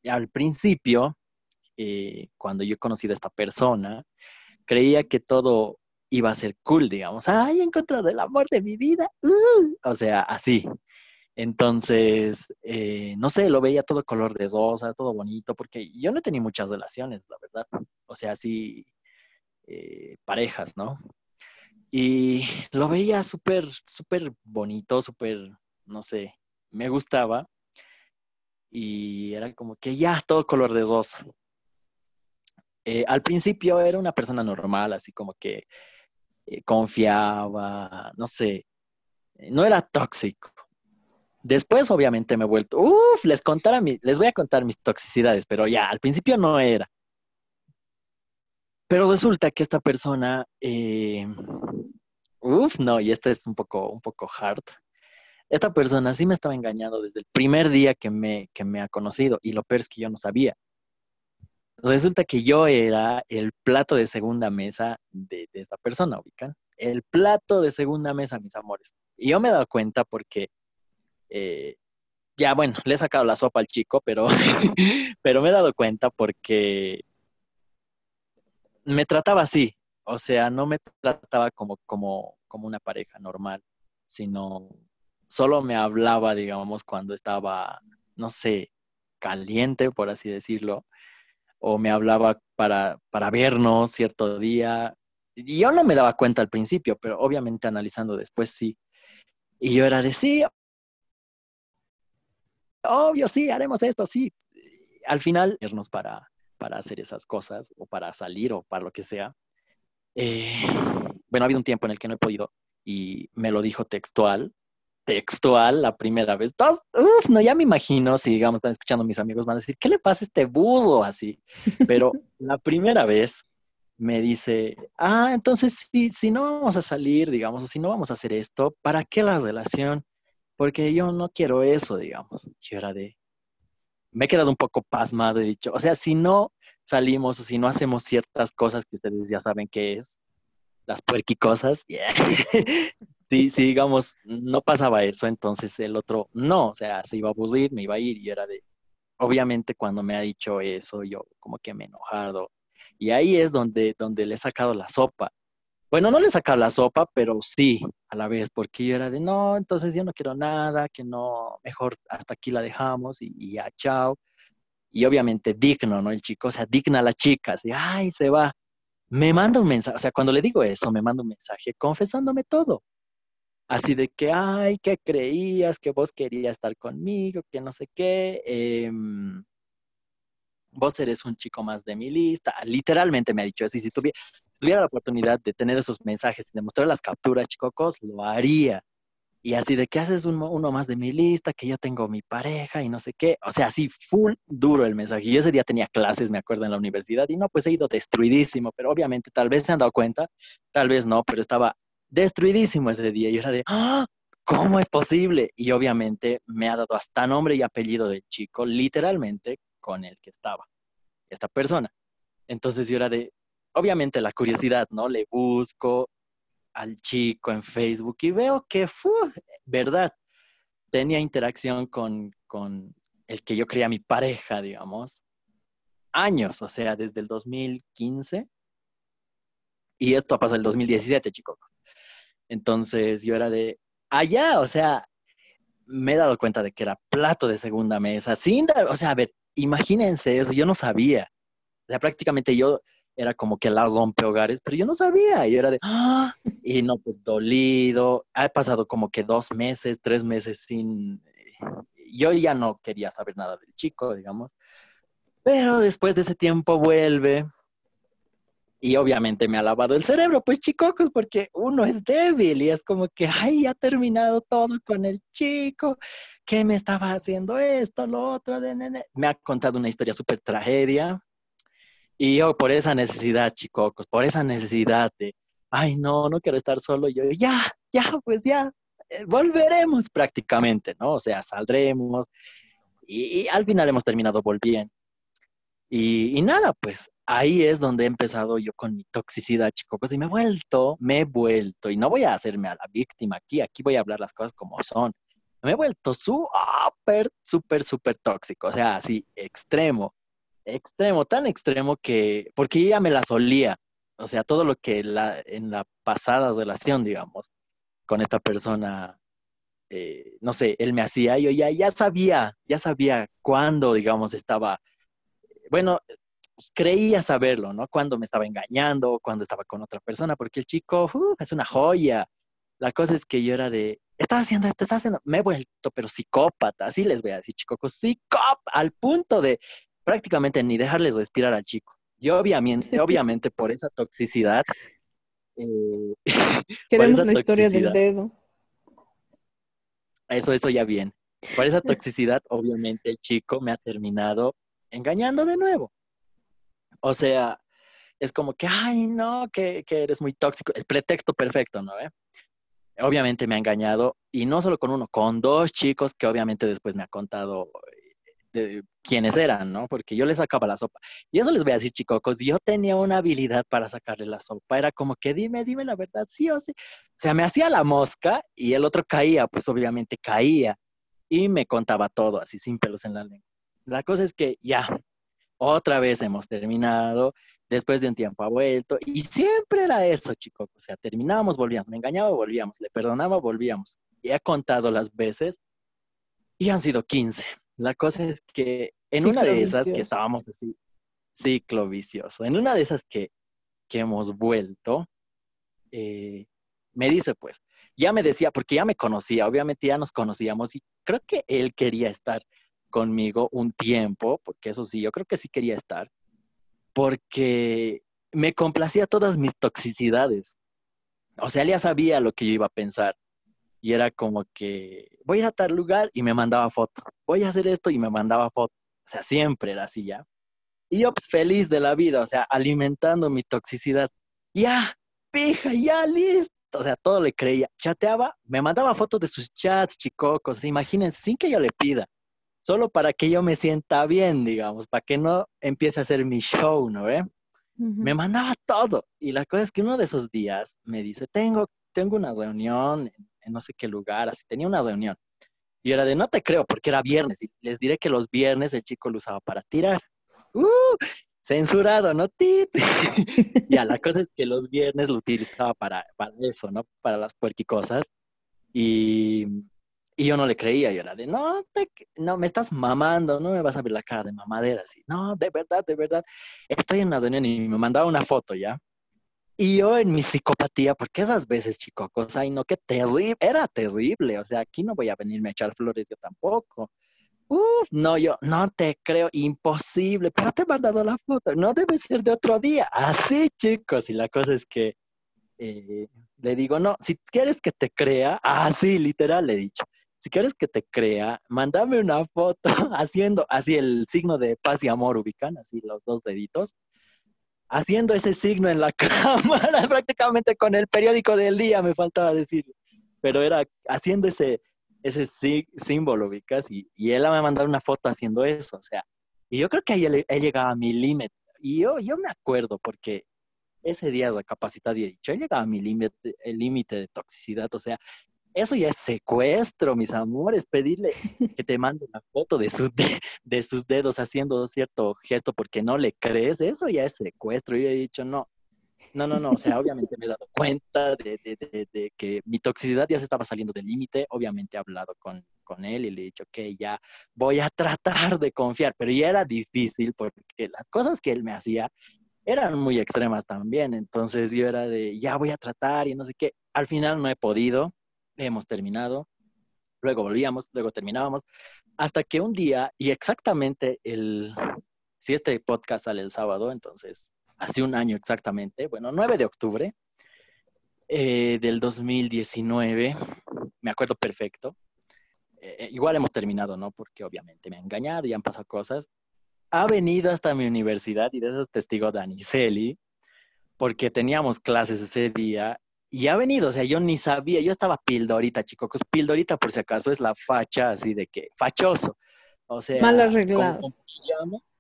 [SPEAKER 3] al principio, eh, cuando yo he conocido a esta persona, creía que todo iba a ser cool, digamos. ¡Ay, he encontrado el amor de mi vida! ¡Uh! O sea, así. Entonces, eh, no sé, lo veía todo color de rosas, todo bonito, porque yo no tenía muchas relaciones, la verdad. O sea, sí, eh, parejas, ¿no? Y lo veía súper, súper bonito, súper, no sé, me gustaba. Y era como que ya, todo color de rosa. Eh, al principio era una persona normal, así como que eh, confiaba, no sé, no era tóxico. Después, obviamente, me he vuelto, uff, les, les voy a contar mis toxicidades, pero ya, al principio no era. Pero resulta que esta persona, eh, uff, no, y esta es un poco, un poco hard. Esta persona sí me estaba engañando desde el primer día que me, que me ha conocido, y lo peor es que yo no sabía. Resulta que yo era el plato de segunda mesa de, esta persona, ubican. El plato de segunda mesa, mis amores. Y yo me he dado cuenta porque, eh, ya bueno, le he sacado la sopa al chico, pero, pero me he dado cuenta porque me trataba así. O sea, no me trataba como, como, como una pareja normal, sino solo me hablaba, digamos, cuando estaba, no sé, caliente, por así decirlo o me hablaba para, para vernos cierto día. Y yo no me daba cuenta al principio, pero obviamente analizando después sí. Y yo era de sí, obvio, sí, haremos esto, sí. Al final, irnos para, para hacer esas cosas, o para salir, o para lo que sea. Eh, bueno, ha habido un tiempo en el que no he podido, y me lo dijo textual, textual la primera vez. uf, no, ya me imagino, si digamos, están escuchando mis amigos, van a decir, ¿qué le pasa a este buzo así? Pero la primera vez me dice, ah, entonces si, si no vamos a salir, digamos, o si no vamos a hacer esto, ¿para qué la relación? Porque yo no quiero eso, digamos. Yo era de, me he quedado un poco pasmado, he dicho, o sea, si no salimos o si no hacemos ciertas cosas que ustedes ya saben qué es, las puerquicosas, yeah. sí, sí, digamos, no pasaba eso, entonces el otro no, o sea, se iba a aburrir, me iba a ir y era de, obviamente cuando me ha dicho eso, yo como que me he enojado. Y ahí es donde, donde le he sacado la sopa. Bueno, no le he sacado la sopa, pero sí, a la vez, porque yo era de, no, entonces yo no quiero nada, que no, mejor hasta aquí la dejamos y, y ya, chao. Y obviamente digno, ¿no? El chico, o sea, digna la chica, así, ay, se va. Me manda un mensaje, o sea, cuando le digo eso, me manda un mensaje confesándome todo así de que, ay, ¿qué creías? Que vos querías estar conmigo, que no sé qué. Em, vos eres un chico más de mi lista. Literalmente me ha dicho eso. Y si tuviera, la oportunidad de tener esos mensajes y de mostrar las capturas, chicocos, lo haría. Y así de que haces uno, más de mi lista, que yo tengo mi pareja y no sé qué. O sea, así full duro el mensaje. Yo ese día tenía clases, me acuerdo, en la universidad y no, pues he ido destruidísimo, pero obviamente tal vez se han dado cuenta, tal vez no, pero estaba destruidísimo ese día. Y yo era de, ¡Ah! ¿cómo es posible? Y obviamente me ha dado hasta nombre y apellido del chico, literalmente con el que estaba, esta persona. Entonces yo era de, obviamente la curiosidad, ¿no? Le busco al chico en Facebook y veo que, fue verdad, tenía interacción con, con el que yo creía mi pareja, digamos, años, o sea, desde el 2015. Y esto ha pasado el 2017, chicos. Entonces yo era de allá, o sea, me he dado cuenta de que era plato de segunda mesa, sin dar, o sea, a ver, imagínense eso, yo no sabía. O sea, prácticamente yo era como que la rompe hogares, pero yo no sabía. Y era de, ¡ah! Y no, pues dolido. Ha pasado como que dos meses, tres meses sin. Yo ya no quería saber nada del chico, digamos. Pero después de ese tiempo vuelve y obviamente me ha lavado el cerebro, pues chicocos, porque uno es débil y es como que, ay, ha terminado todo con el chico, que me estaba haciendo esto, lo otro, de nene. Me ha contado una historia súper tragedia. Y yo por esa necesidad, chicocos, por esa necesidad de, ay, no, no quiero estar solo, yo, ya, ya, pues ya, eh, volveremos prácticamente, ¿no? O sea, saldremos. Y, al final hemos terminado volviendo. Y, y, nada, pues ahí es donde he empezado yo con mi toxicidad, chicos, y me he vuelto, me he vuelto, y no voy a hacerme a la víctima aquí, aquí voy a hablar las cosas como son. Me he vuelto súper, súper, súper tóxico, o sea, así, extremo, extremo, tan extremo que, porque ya me la solía, o sea, todo lo que la, en la pasada relación, digamos, con esta persona, eh, no sé, él me hacía, yo ya, ya sabía, ya sabía cuándo, digamos, estaba, bueno, pues, creía saberlo, ¿no? Cuando me estaba engañando, cuando estaba con otra persona, porque el chico uh, es una joya. La cosa es que yo era de, estás haciendo esto, estás haciendo, me he vuelto, pero psicópata, así les voy a decir, chicos, psicópata, al punto de prácticamente ni dejarles respirar al chico. Y obviamente, obviamente por esa toxicidad.
[SPEAKER 2] Eh, Queremos la historia del dedo.
[SPEAKER 3] Eso, eso ya bien. Por esa toxicidad, obviamente el chico me ha terminado engañando de nuevo. O sea, es como que, ay, no, que, que eres muy tóxico. El pretexto perfecto, ¿no? ¿Eh? Obviamente me ha engañado, y no solo con uno, con dos chicos que obviamente después me ha contado de quiénes eran, ¿no? Porque yo les sacaba la sopa. Y eso les voy a decir, chicos, yo tenía una habilidad para sacarle la sopa. Era como que dime, dime la verdad, sí o sí. O sea, me hacía la mosca y el otro caía, pues obviamente caía. Y me contaba todo, así sin pelos en la lengua. La cosa es que ya, otra vez hemos terminado. Después de un tiempo ha vuelto. Y siempre era eso, chicos. O sea, terminábamos, volvíamos. Me engañaba, volvíamos. Le perdonaba, volvíamos. Y he contado las veces y han sido 15 la cosa es que en una de esas que estábamos así, ciclo vicioso, en una de esas que, hemos vuelto, eh, me dice pues, ya me decía, porque ya me conocía, obviamente ya nos conocíamos y creo que él quería estar conmigo un tiempo, porque eso sí, yo creo que sí quería estar, porque me complacía todas mis toxicidades. O sea, él ya sabía lo que yo iba a pensar y era como que voy a ir tal lugar y me mandaba foto, voy a hacer esto y me mandaba foto. O sea, siempre era así ya. Y yo pues feliz de la vida, o sea, alimentando mi toxicidad. Ya, pija, ya listo. O sea, todo le creía. Chateaba, me mandaba fotos de sus chats, chicocos, imagínense, sin que yo le pida. Solo para que yo me sienta bien, digamos, para que no empiece a hacer mi show, ¿no ve? Me mandaba todo. Y la cosa es que uno de esos días me dice, tengo, tengo una reunión en no sé qué lugar, así, tenía una reunión. Y era de, no te creo, porque era viernes. Y les diré que los viernes el chico lo usaba para tirar. ¡Uh! Censurado, ¿no? ¡Tit! ya, la cosa es que los viernes lo utilizaba para, para eso, ¿no? Para las puerquicosas. Y, y yo no le creía. Yo era de, no, te, no, me estás mamando, no me vas a ver la cara de mamadera. Así, no, de verdad, de verdad. Estoy en una reunión y me mandaba una foto, ¿ya? Y yo en mi psicopatía, porque esas veces, chico, cosa, y no, qué terrible, era terrible, o sea, aquí no voy a venirme a echar flores yo tampoco. Uf, no, yo no te creo, imposible, pero te he mandado la foto, no debe ser de otro día. Así, chicos, y la cosa es que eh, le digo, no, si quieres que te crea, así, literal, le he dicho, si quieres que te crea, mándame una foto haciendo así el signo de paz y amor ubican, así los dos deditos, haciendo ese signo en la cámara, prácticamente con el periódico del día, me faltaba decir. Pero era haciendo ese, ese símbolo, ubicas, y, y él me mandado una foto haciendo eso, o sea, y yo creo que ahí él, llegaba a mi límite. Y yo, yo me acuerdo porque ese día de capacidad y he dicho, he llegado a mi límite de toxicidad, o sea, eso ya es secuestro, mis amores, pedirle que te mande una foto de, de, sus dedos haciendo cierto gesto porque no le crees, eso ya es secuestro. Yo he dicho, no, no, no, no, o sea, obviamente me he dado cuenta de, que mi toxicidad ya se estaba saliendo del límite, obviamente he hablado con, con él y le he dicho que ya voy a tratar de confiar, pero ya era difícil porque las cosas que él me hacía eran muy extremas también, entonces yo era de, ya voy a tratar y no sé qué, al final no he podido, hemos terminado, luego volvíamos, luego terminábamos, hasta que un día, y exactamente el, si este podcast sale el sábado, entonces hace un año exactamente, bueno, 9 de octubre eh, del 2019, me acuerdo perfecto, eh, igual hemos terminado, ¿no? Porque obviamente me ha engañado y han pasado cosas. Ha venido hasta mi universidad y de eso es testigo Daniceli, porque teníamos clases ese día y ha venido, o sea, yo ni sabía, yo estaba pildorita, chicos. Pildorita, por si acaso, es la facha así de que, fachoso. O sea,
[SPEAKER 2] mal arreglado.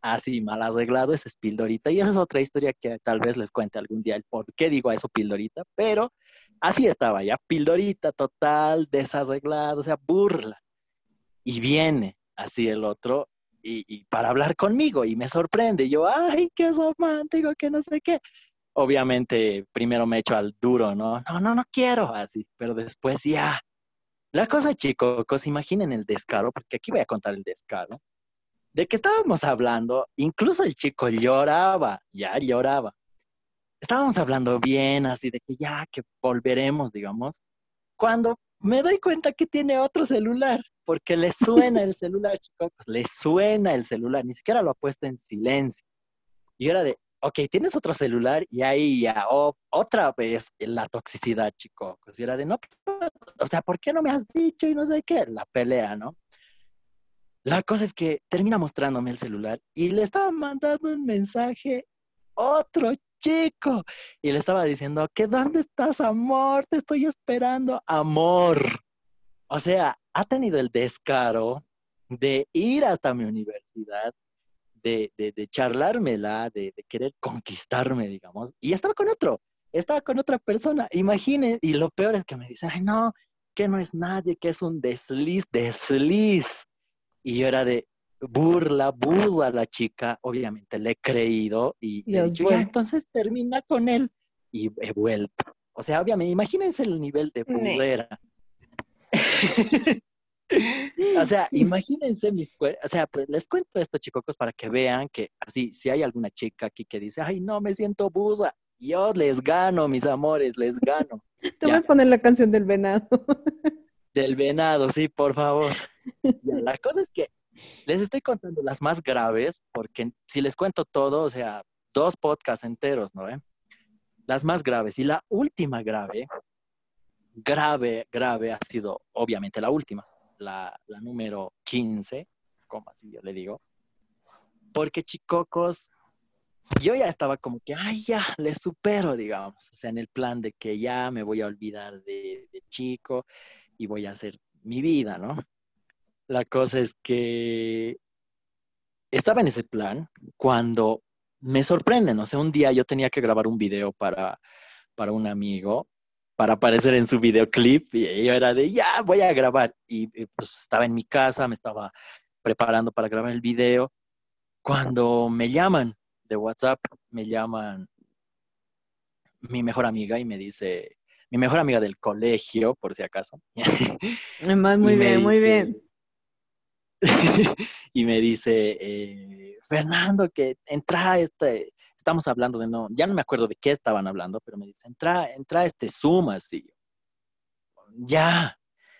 [SPEAKER 3] así, mal arreglado, ese es pildorita. Y esa es otra historia que tal vez les cuente algún día el por qué digo eso, pildorita. Pero así estaba ya, pildorita total, desarreglado, o sea, burla. Y viene así el otro y, y para hablar conmigo y me sorprende. Yo, ay, qué romántico, que no sé qué obviamente primero me echo al duro, ¿no? No, no, no quiero así, pero después ya. La cosa, chicos, imaginen el descaro, porque aquí voy a contar el descaro. de que estábamos hablando, incluso el chico lloraba, ya lloraba. Estábamos hablando bien, así de que ya, que volveremos, digamos, cuando me doy cuenta que tiene otro celular, porque le suena el celular, chicos, le suena el celular, ni siquiera lo ha puesto en silencio. Y era de, ok, tienes otro celular y ahí ya, otra vez la toxicidad, chicos. Y era de, no, o sea, ¿por qué no me has dicho y no sé qué? La pelea, ¿no? La cosa es que termina mostrándome el celular y le estaba mandando un mensaje otro chico y le estaba diciendo que dónde estás, amor, te estoy esperando, amor. O sea, ha tenido el descaro de ir hasta mi universidad, de, de, de charlármela, de, de, querer conquistarme, digamos, y estaba con otro, estaba con otra persona, imaginen, y lo peor es que me dice, ay no, que no es nadie, que es un desliz, desliz. Y yo era de burla, burla a la chica, obviamente le he creído y, he dicho, ya, entonces termina con él. Y he vuelto. O sea, obviamente, imagínense el nivel de burlera. o sea, imagínense mis, o sea, pues les cuento esto, chicos, para que vean que así, si hay alguna chica aquí que dice, ay, no, me siento busa, yo les gano, mis amores, les gano.
[SPEAKER 2] Tú me pones la canción del venado.
[SPEAKER 3] del venado, sí, por favor. la cosa es que les estoy contando las más graves, porque si les cuento todo, o sea, dos podcasts enteros, ¿no? Las más graves. Y la última grave, grave, grave ha sido obviamente la última, la, número 15, como así yo le digo. Porque chicocos, yo ya estaba como que, ay, ya, le supero, digamos. O sea, en el plan de que ya me voy a olvidar de, de chico y voy a hacer mi vida, ¿no? La cosa es que estaba en ese plan cuando me sorprenden. O sea, un día yo tenía que grabar un video para, para un amigo, para aparecer en su videoclip, y yo era de, ya, voy a grabar. Y, pues estaba en mi casa, me estaba preparando para grabar el video, cuando me llaman de WhatsApp, me llaman mi mejor amiga y me dice, mi mejor amiga del colegio, por si acaso.
[SPEAKER 2] muy bien, muy bien.
[SPEAKER 3] y me dice, eh, Fernando, que entra este, estamos hablando de no, ya no me acuerdo de qué estaban hablando, pero me dice, entra, entra este Zoom así. Ya,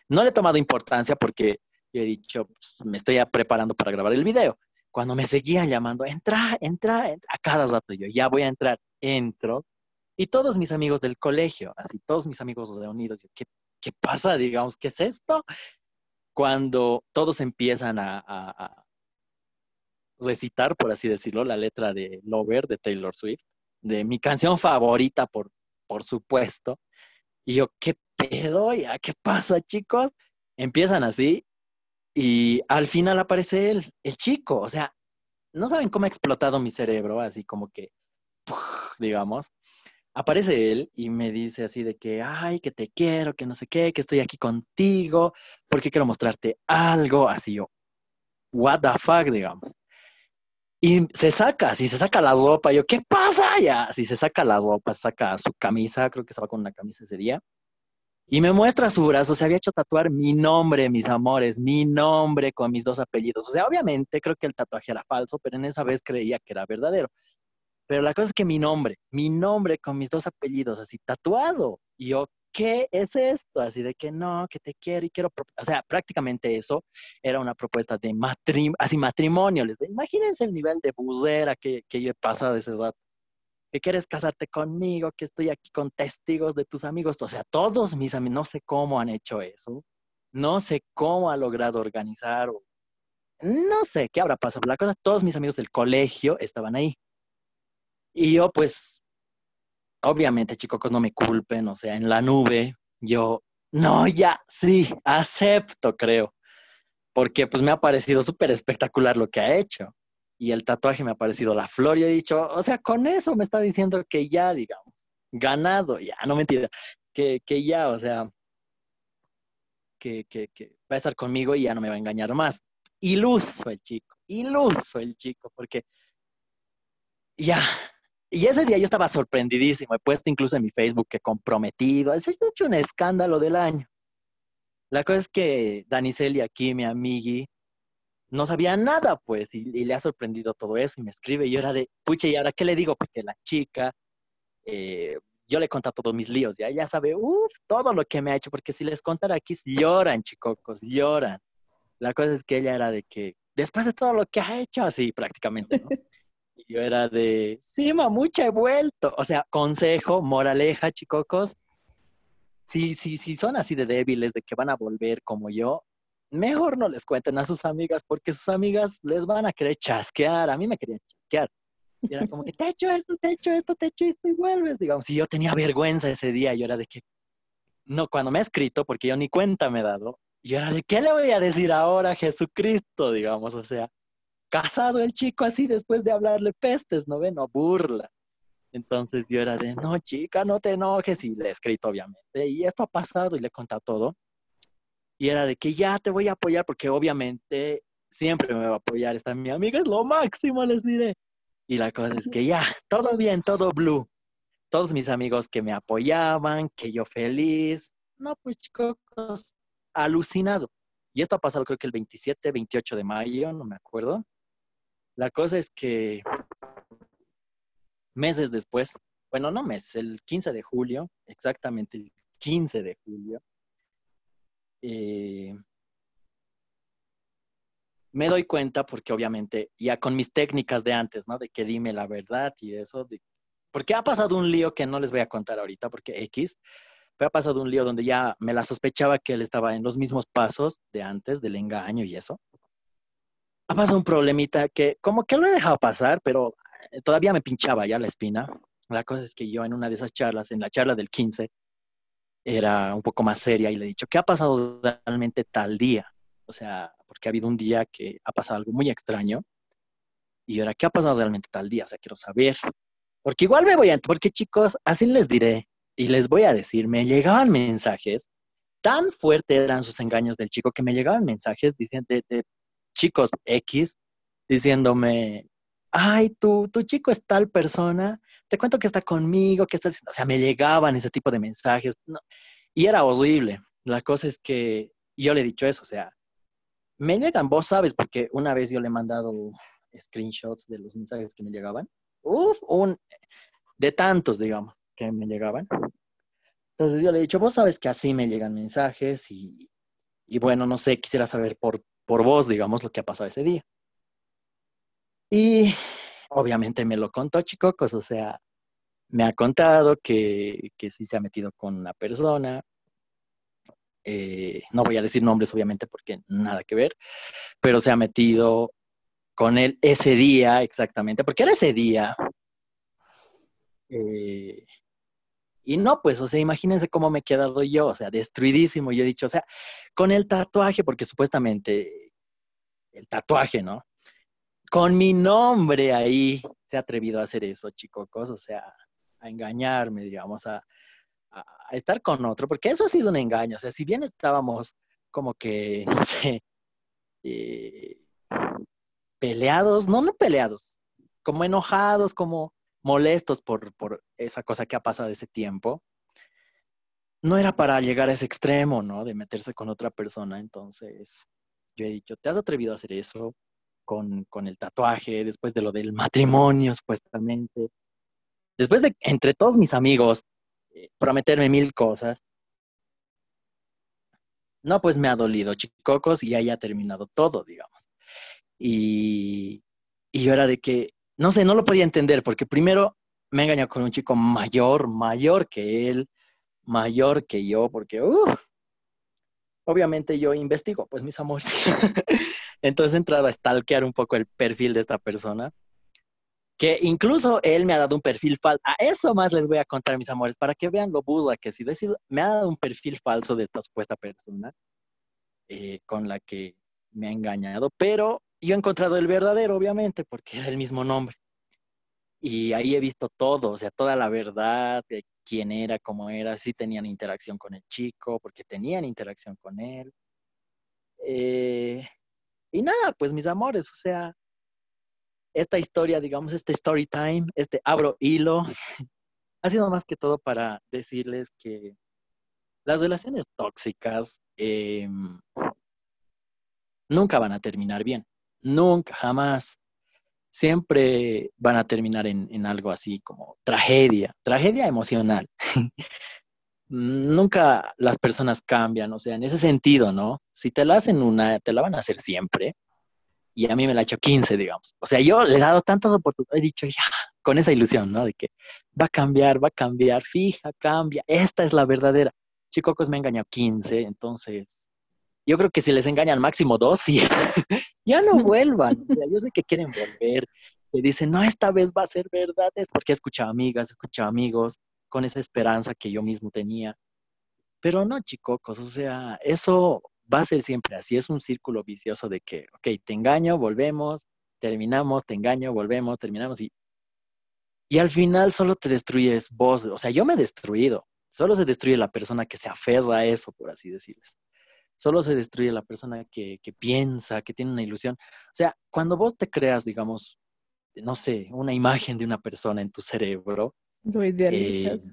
[SPEAKER 3] no le he tomado importancia porque yo he dicho, pues, me estoy preparando para grabar el video. Cuando me seguían llamando, entra, entra, entra, a cada rato yo, ya voy a entrar, entro. Y todos mis amigos del colegio, así, todos mis amigos reunidos, yo, ¿qué, ¿qué pasa? Digamos, ¿qué es esto? cuando todos empiezan a, recitar, por así decirlo, la letra de Lover de Taylor Swift, de mi canción favorita, por, por supuesto. Y yo, ¿qué pedo ya? ¿Qué pasa, chicos? Empiezan así y al final aparece él, el chico. O sea, no saben cómo ha explotado mi cerebro, así como que, digamos aparece él y me dice así de que, ay, que te quiero, que no sé qué, que estoy aquí contigo, porque quiero mostrarte algo, así yo, what the digamos. Y se saca, así se saca la ropa, yo, ¿qué pasa? Ya, así se saca la ropa, saca su camisa, creo que estaba con una camisa ese día, y me muestra su brazo, se había hecho tatuar mi nombre, mis amores, mi nombre con mis dos apellidos. O sea, obviamente creo que el tatuaje era falso, pero en esa vez creía que era verdadero. Pero la cosa es que mi nombre, mi nombre con mis dos apellidos así tatuado. Y yo, ¿qué es esto? Así de que no, que te quiero y quiero. O sea, prácticamente eso era una propuesta de matrimonio, así matrimonio. Les Imagínense el nivel de buzera que, que yo he pasado ese rato. Que quieres casarte conmigo, que estoy aquí con testigos de tus amigos. O sea, todos mis amigos, no sé cómo han hecho eso. No sé cómo ha logrado organizar. no sé qué habrá pasado. La cosa, todos mis amigos del colegio estaban ahí. Y yo, pues, obviamente, chicos, no me culpen, o sea, en la nube, yo, no, ya, sí, acepto, creo. Porque pues me ha parecido súper espectacular lo que ha hecho. Y el tatuaje me ha parecido la flor y he dicho, o sea, con eso me está diciendo que ya, digamos, ganado, ya, no mentira, que, que ya, o sea, que, que, que va a estar conmigo y ya no me va a engañar más. Iluso el chico, iluso el chico, porque ya, y ese día yo estaba sorprendidísimo. He puesto incluso en mi Facebook que comprometido. Es hecho un escándalo del año. La cosa es que Daniceli aquí, mi amigui, no sabía nada, pues, y, le ha sorprendido todo eso y me escribe y yo era de, pucha, ¿y ahora qué le digo? Porque la chica, eh, yo le conté todos mis líos, ya ella sabe, uff, todo lo que me ha hecho, porque si les contara aquí, lloran, chicocos, lloran. La cosa es que ella era de que, después de todo lo que ha hecho, así prácticamente, ¿no? Y yo era de, sí, mamucha, he vuelto. O sea, consejo, moraleja, chicocos. Si, sí, sí, son así de débiles, de que van a volver como yo, mejor no les cuenten a sus amigas porque sus amigas les van a querer chasquear. A mí me querían chasquear. Y era como que te he hecho esto, te he hecho esto, te he hecho esto y vuelves. Digamos, si yo tenía vergüenza ese día, yo era de que, no, cuando me ha escrito, porque yo ni cuenta me he dado, yo era de, ¿qué le voy a decir ahora a Jesucristo? Digamos, o sea, casado el chico así después de hablarle pestes, ¿no ve? No burla. Entonces yo era de, no, chica, no te enojes. Y le he escrito, obviamente. Y esto ha pasado y le he contado todo. Y era de que ya te voy a apoyar porque obviamente siempre me va a apoyar. Esta mi amiga es lo máximo, les diré. Y la cosa es que ya, todo bien, todo blue. Todos mis amigos que me apoyaban, que yo feliz. No, pues chicos, alucinado. Y esto ha pasado creo que el 27, 28 de mayo, no me acuerdo. La cosa es que meses después, bueno, no meses, el 15 de julio, exactamente el 15 de julio, eh, me doy cuenta porque obviamente ya con mis técnicas de antes, ¿no? De que dime la verdad y eso, porque ha pasado un lío que no les voy a contar ahorita porque X, pero ha pasado un lío donde ya me la sospechaba que él estaba en los mismos pasos de antes, del engaño y eso ha pasado un problemita que como que lo he dejado pasar, pero eh, todavía me pinchaba ya la espina. La cosa es que yo en una de esas charlas, en la charla del 15, era un poco más seria y le he dicho, ¿qué ha pasado realmente tal día? O sea, porque ha habido un día que ha pasado algo muy extraño. Y ahora, ¿qué ha pasado realmente tal día? O sea, quiero saber. Porque igual me voy a... Porque chicos, así les diré y les voy a decir, me llegaban mensajes, tan fuertes eran sus engaños del chico que me llegaban mensajes diciendo de chicos X diciéndome, ay, tu, tu chico es tal persona, te cuento que está conmigo, que está haciendo, o sea, me llegaban ese tipo de mensajes, y era horrible. La cosa es que yo le he dicho eso, o sea, me llegan, vos sabes, porque una vez yo le he mandado screenshots de los mensajes que me llegaban, uf, un, de tantos, digamos, que me llegaban. Entonces yo le he dicho, vos sabes que así me llegan mensajes y, y bueno, no sé, quisiera saber por por vos, digamos, lo que ha pasado ese día. Y obviamente me lo contó Chicocos, o sea, me ha contado que, que sí se ha metido con una persona. Eh, no voy a decir nombres, obviamente, porque nada que ver, pero se ha metido con él ese día exactamente, porque era ese día. Eh, y no, pues, o sea, imagínense cómo me he quedado yo, o sea, destruidísimo. Yo he dicho, o sea, con el tatuaje, porque supuestamente el tatuaje, ¿no? Con mi nombre ahí se ha atrevido a hacer eso, chicocos, o sea, a engañarme, digamos, a, estar con otro, porque eso ha sido un engaño, o sea, si bien estábamos como que, no sé, eh, peleados, no, no peleados, como enojados, como molestos por, por esa cosa que ha pasado ese tiempo, no era para llegar a ese extremo, ¿no? De meterse con otra persona. Entonces, yo he dicho, ¿te has atrevido a hacer eso con, con el tatuaje, después de lo del matrimonio, supuestamente? Después de, entre todos mis amigos, eh, prometerme mil cosas. No, pues me ha dolido, chicocos, y ahí ha terminado todo, digamos. Y, y yo era de que no sé, no lo podía entender porque primero me engañó con un chico mayor, mayor que él, mayor que yo, porque obviamente yo investigo, pues mis amores. Entonces he entrado a stalkear un poco el perfil de esta persona, que incluso él me ha dado un perfil falso. A eso más les voy a contar, mis amores, para que vean lo buda que si decido, me ha dado un perfil falso de esta supuesta persona eh, con la que me ha engañado, pero yo he encontrado el verdadero, obviamente, porque era el mismo nombre. Y ahí he visto todo, o sea, toda la verdad de quién era, cómo era, si tenían interacción con el chico, porque tenían interacción con él. Eh, y nada, pues mis amores, o sea, esta historia, digamos, este story time, este abro hilo, ha sido más que todo para decirles que las relaciones tóxicas em, nunca van a terminar bien nunca, jamás. Siempre van a terminar en, algo así como tragedia, tragedia emocional. nunca las personas cambian, o sea, en ese sentido, ¿no? Si te la hacen una, te la van a hacer siempre. Y a mí me la ha hecho 15, digamos. O sea, yo le he dado tantas oportunidades, he dicho ya, con esa ilusión, ¿no? De que va a cambiar, va a cambiar, fija, cambia, esta es la verdadera. Chicocos me ha engañado 15, entonces yo creo que si les engañan máximo dos, sí, ya no vuelvan. yo sé que quieren volver, que dicen, no, esta vez va a ser verdad, es porque he escuchado amigas, he escuchado amigos con esa esperanza que yo mismo tenía. Pero no, chicocos, o sea, eso va a ser siempre así, es un círculo vicioso de que, ok, te engaño, volvemos, terminamos, te engaño, volvemos, terminamos y, y al final solo te destruyes vos, o sea, yo me he destruido, solo se destruye la persona que se aferra a eso, por así decirles. Solo se destruye la persona que, piensa, que tiene una ilusión. O sea, cuando vos te creas, digamos, no sé, una imagen de una persona en tu cerebro.
[SPEAKER 2] Lo idealizas. Eh,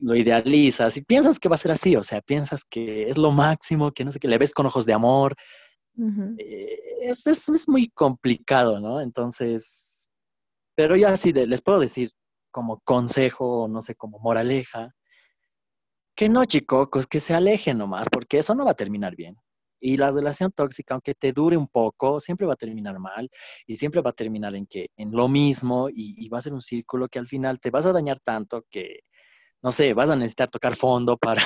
[SPEAKER 3] lo idealizas y piensas que va a ser así, o sea, piensas que es lo máximo, que no sé qué, le ves con ojos de amor. Eh, es, es, muy complicado, ¿no? Entonces, pero ya sí, les puedo decir como consejo, no sé, como moraleja, que no, chicos, que se alejen nomás, porque eso no va a terminar bien. Y la relación tóxica, aunque te dure un poco, siempre va a terminar mal y siempre va a terminar en que en lo mismo y, y va a ser un círculo que al final te vas a dañar tanto que, no sé, vas a necesitar tocar fondo para,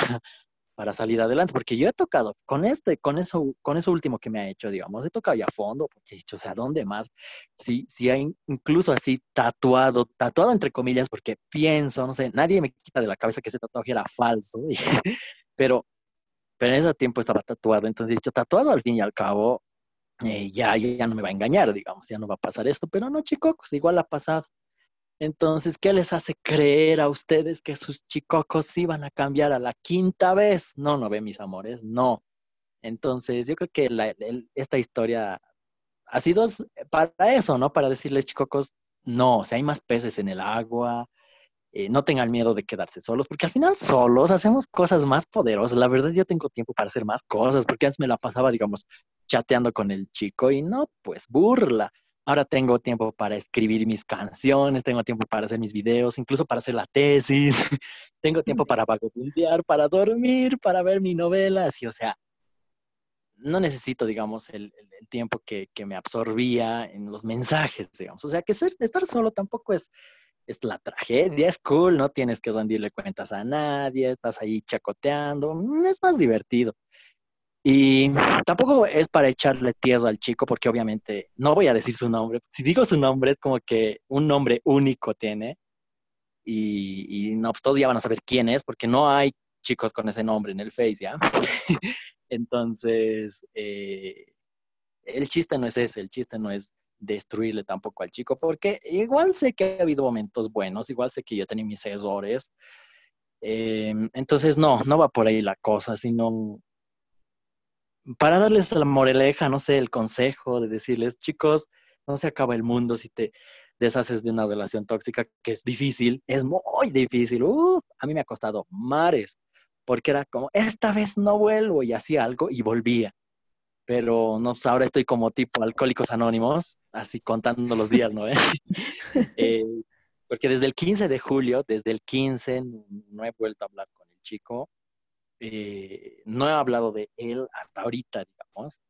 [SPEAKER 3] para salir adelante, porque yo he tocado con este, con eso, con eso último que me ha hecho, digamos, he tocado ya fondo, porque he dicho, o sea, ¿dónde más? Si, si hay incluso así tatuado, tatuado entre comillas, porque pienso, no sé, nadie me quita de la cabeza que ese tatuaje era falso, pero, pero en ese tiempo estaba tatuado, entonces he dicho, tatuado al fin y al cabo, eh, ya, ya no me va a engañar, digamos, ya no va a pasar esto, pero no, chicos, igual ha pasado. Entonces, ¿qué les hace creer a ustedes que sus chicocos iban a cambiar a la quinta vez? No, no ve, mis amores, no. Entonces, yo creo que esta historia ha sido para eso, ¿no? Para decirles, chicocos, no, o sea, hay más peces en el agua, eh, no tengan miedo de quedarse solos, porque al final solos hacemos cosas más poderosas. La verdad, yo tengo tiempo para hacer más cosas, porque antes me la pasaba, digamos, chateando con el chico y no, pues burla. Ahora tengo tiempo para escribir mis canciones, tengo tiempo para hacer mis videos, incluso para hacer la tesis, tengo tiempo para vagabundear, para dormir, para ver mi novela, así, o sea, no necesito, digamos, el, tiempo que, me absorbía en los mensajes, digamos. O sea, que estar solo tampoco es, es la tragedia, es cool, no tienes que rendirle cuentas a nadie, estás ahí chacoteando, es más divertido. Y tampoco es para echarle tierra al chico, porque obviamente no voy a decir su nombre. Si digo su nombre, es como que un nombre único tiene. Y, y no, pues todos ya van a saber quién es, porque no hay chicos con ese nombre en el Face, ¿ya? Entonces, eh, el chiste no es ese, el chiste no es destruirle tampoco al chico, porque igual sé que ha habido momentos buenos, igual sé que yo tenía mis errores. Em, entonces, no, no va por ahí la cosa, sino para darles la moreleja, no sé, el consejo de decirles, chicos, no se acaba el mundo si te deshaces de una relación tóxica, que es difícil, es muy difícil. a mí me ha costado mares, porque era como, esta vez no vuelvo y hacía algo y volvía. Pero no, pues ahora estoy como tipo alcohólicos anónimos, así contando los días, ¿no? eh, porque desde el 15 de julio, desde el 15, no he vuelto a hablar con el chico. Eh, no he hablado de él hasta ahorita, digamos.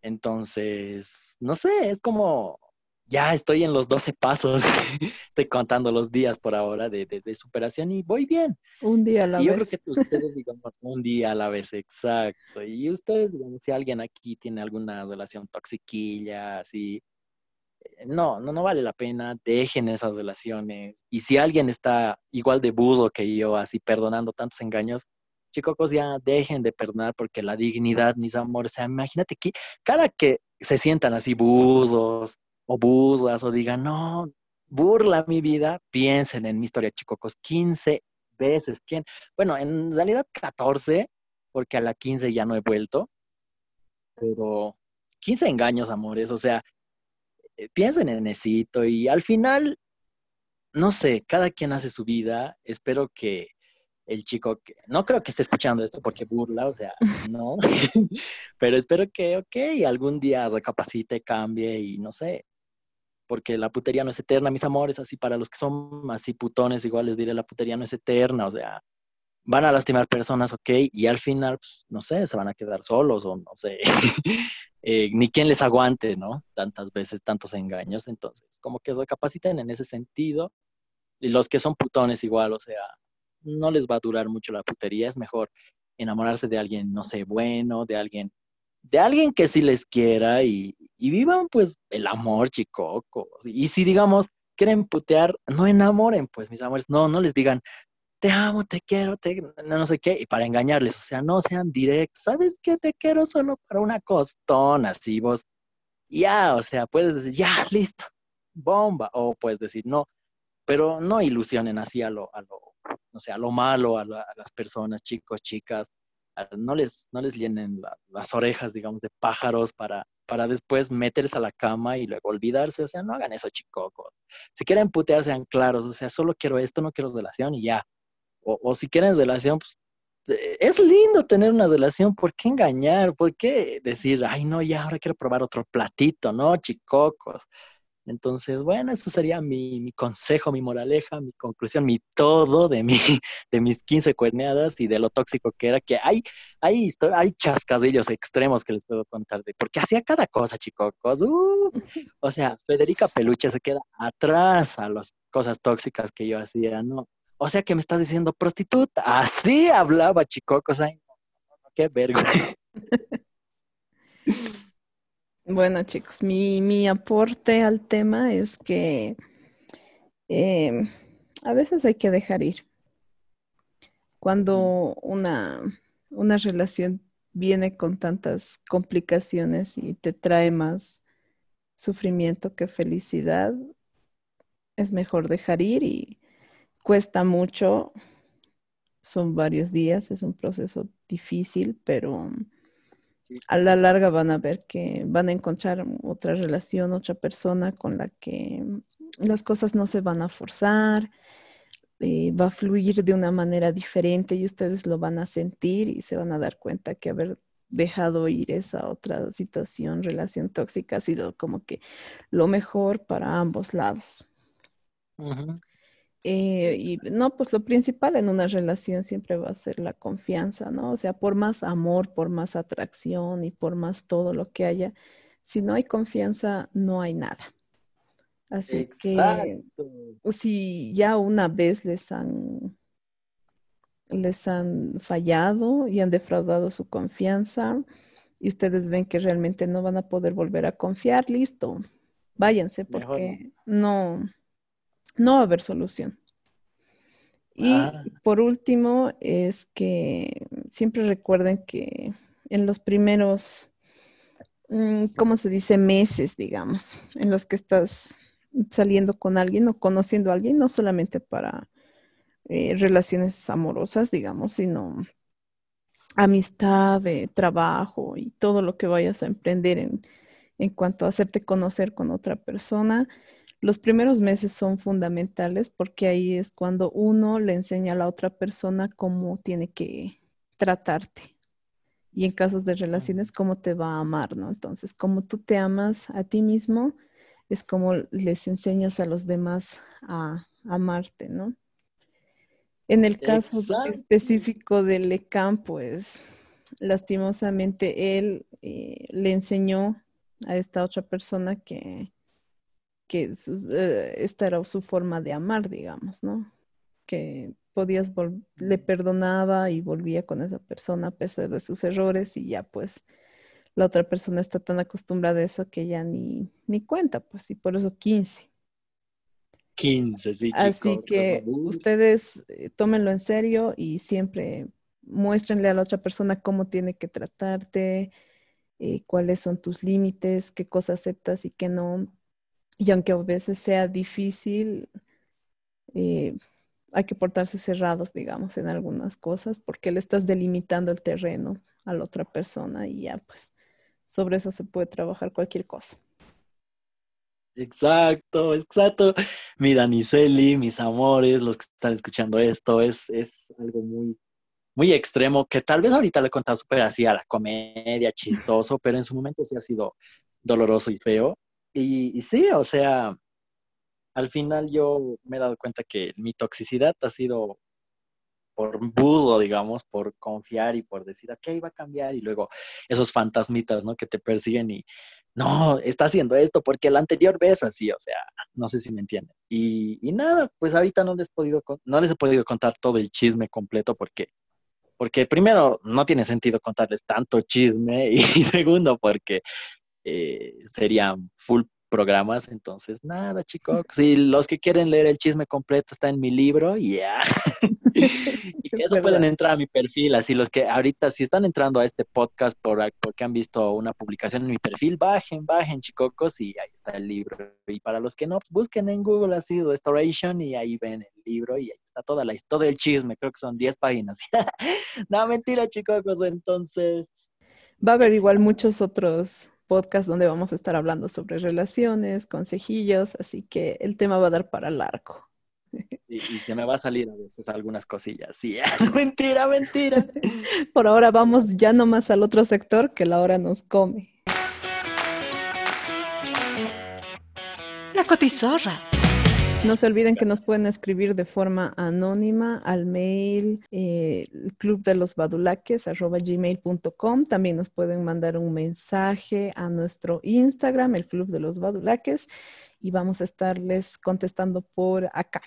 [SPEAKER 3] Entonces, no sé, es como, ya estoy en los 12 pasos, estoy contando los días por ahora de, de, superación y voy bien.
[SPEAKER 2] Un día a la vez.
[SPEAKER 3] Yo creo que ustedes, digamos, un día a la vez, exacto. Y ustedes, digamos, si alguien aquí tiene alguna relación toxiquilla, así, eh, no, no, no vale la pena, dejen esas relaciones. Y si alguien está igual de buzo que yo, así, perdonando tantos engaños, chicos, ya dejen de perdonar porque la dignidad, mis amores, o sea, imagínate que cada que se sientan así buzos o buzas o digan, no, burla mi vida, piensen en mi historia, chicos, 15 veces. ¿Quién? Bueno, en realidad 14, porque a la 15 ya no he vuelto, pero 15 engaños, amores, o sea, eh, piensen en eso y al final, no sé, cada quien hace su vida, espero que el chico que no creo que esté escuchando esto porque burla, o sea, no, pero espero que, ok, algún día recapacite, cambie y no sé, porque la putería no es eterna, mis amores, así para los que son así putones, igual les diré, la putería no es eterna, o sea, van a lastimar personas, ok, y al final, pues, no sé, se van a quedar solos o no sé, eh, ni quien les aguante, ¿no? Tantas veces, tantos engaños, entonces, como que recapaciten en ese sentido, y los que son putones igual, o sea, no les va a durar mucho la putería, es mejor enamorarse de alguien, no sé, bueno, de alguien, de alguien que sí les quiera y, vivan pues el amor, chicocos. Y si digamos, quieren putear, no enamoren, pues mis amores, no, no les digan, te amo, te quiero, te, no, no sé qué, y para engañarles, o sea, no sean directos, ¿sabes qué? Te quiero solo para una costona, así vos, ya, o sea, puedes decir, ya, listo, bomba, o puedes decir, no, pero no ilusionen así a lo, a lo no sé, a lo malo, a, las personas, chicos, chicas, no les, no les llenen las orejas, digamos, de pájaros para, para después meterse a la cama y luego olvidarse, o sea, no hagan eso, chicos. Si quieren putear, sean claros, o sea, solo quiero esto, no quiero relación y ya. O, o si quieren relación, pues eh, es lindo tener una relación, ¿por qué engañar? ¿Por qué decir, ay, no, ya ahora quiero probar otro platito? No, chicocos. Entonces, bueno, eso sería mi, consejo, mi moraleja, mi conclusión, mi todo de, mi, de mis 15 cuerneadas y de lo tóxico que era, que hay, hay, hay chascadillos extremos que les puedo contar, de, porque hacía cada cosa, chicos. Uh, o sea, Federica Peluche se queda atrás a las cosas tóxicas que yo hacía, ¿no? O sea, que me estás diciendo prostituta. Así hablaba, chicocos. Ay, qué vergüenza.
[SPEAKER 2] Bueno, chicos, mi, aporte al tema es que em, a veces hay que dejar ir. Cuando una, una relación viene con tantas complicaciones y te trae más sufrimiento que felicidad, es mejor dejar ir y cuesta mucho. Son varios días, es un proceso difícil, pero a la larga van a ver que van a encontrar otra relación, otra persona con la que las cosas no se van a forzar, eh, va a fluir de una manera diferente y ustedes lo van a sentir y se van a dar cuenta que haber dejado ir esa otra situación, relación tóxica, ha sido como que lo mejor para ambos lados. Eh, y no, pues lo principal en una relación siempre va a ser la confianza, ¿no? O sea, por más amor, por más atracción y por más todo lo que haya, si no hay confianza, no hay nada. Así que si ya una vez les han les han fallado y han defraudado su confianza y ustedes ven que realmente no van a poder volver a confiar, listo, váyanse porque no no va a haber solución. Y ah. por último, es que siempre recuerden que en los primeros, mm, ¿cómo se dice? Meses, digamos, en los que estás saliendo con alguien o conociendo a alguien, no solamente para eh, relaciones amorosas, digamos, sino amistad, trabajo y todo lo que vayas a emprender en, en cuanto a hacerte conocer con otra persona los primeros meses son fundamentales porque ahí es cuando uno le enseña a la otra persona cómo tiene que tratarte. Y en casos de relaciones, cómo te va a amar, ¿no? Entonces, como tú te amas a ti mismo, es como les enseñas a los demás a amarte, ¿no? En el caso específico de Lecan, pues lastimosamente él eh, le enseñó a esta otra persona que que eh, esta era su forma de amar, digamos, ¿no? Que podías, le perdonaba y volvía con esa persona a pesar de sus errores y ya pues la otra persona está tan acostumbrada a eso que ya ni, ni cuenta, pues, y por eso 15.
[SPEAKER 3] 15, sí.
[SPEAKER 2] Así que ustedes eh, tómenlo en serio y siempre muéstrenle a la otra persona cómo tiene que tratarte, eh, cuáles son tus límites, qué cosas aceptas y qué no, y aunque a veces sea difícil, eh, hay que portarse cerrados, digamos, en algunas cosas, porque le estás delimitando el terreno a la otra persona y ya, pues, sobre eso se puede trabajar cualquier cosa.
[SPEAKER 3] Exacto, exacto. mi Daniceli, mis amores, los que están escuchando esto, es, es algo muy, muy extremo, que tal vez ahorita lo he contado así a la comedia, chistoso, pero en su momento sí ha sido doloroso y feo. Y, sí, o sea, al final yo me he dado cuenta que mi toxicidad ha sido por budo, digamos, por confiar y por decir, ok, va a cambiar, y luego esos fantasmitas, ¿no? Que te persiguen y, no, está haciendo esto porque la anterior vez así, o sea, no sé si me entienden. Y, y nada, pues ahorita no les, he podido, no les he podido contar todo el chisme completo porque, porque primero, no tiene sentido contarles tanto chisme y, segundo, porque eh, serían full programas, entonces nada, chicos, si los que quieren leer el chisme completo está en mi libro, ya. y eso pueden entrar a mi perfil, así los que ahorita si están entrando a este podcast por, porque han visto una publicación en mi perfil, bajen, bajen, chicocos, y ahí está el libro. Y para los que no, busquen en Google así Restoration y ahí ven el libro y ahí está toda la historia del chisme, creo que son 10 páginas. no, mentira, chicocos, entonces...
[SPEAKER 2] Va a haber igual muchos otros podcast donde vamos a estar hablando sobre relaciones, consejillos, así que el tema va a dar para largo.
[SPEAKER 3] Y, y se me va a salir a veces algunas cosillas. Sí, mentira, mentira.
[SPEAKER 2] Por ahora vamos ya nomás al otro sector que la hora nos come.
[SPEAKER 1] La cotizorra.
[SPEAKER 2] No se olviden que nos pueden escribir de forma anónima al mail eh, los badulaques. También nos pueden mandar un mensaje a nuestro Instagram, el club de los badulaques, y vamos a estarles contestando por acá.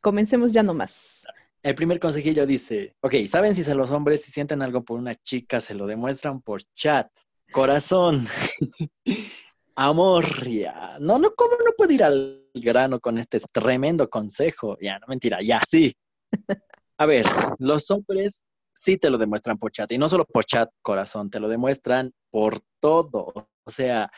[SPEAKER 2] Comencemos ya nomás.
[SPEAKER 3] El primer consejillo dice, ok, ¿saben si se los hombres si sienten algo por una chica se lo demuestran por chat? Corazón. Amor, ya. No, no, ¿cómo no puedo ir al grano con este tremendo consejo? Ya, no mentira, ya, sí. A ver, los hombres sí te lo demuestran por chat, y no solo por chat, corazón, te lo demuestran por todo. O sea,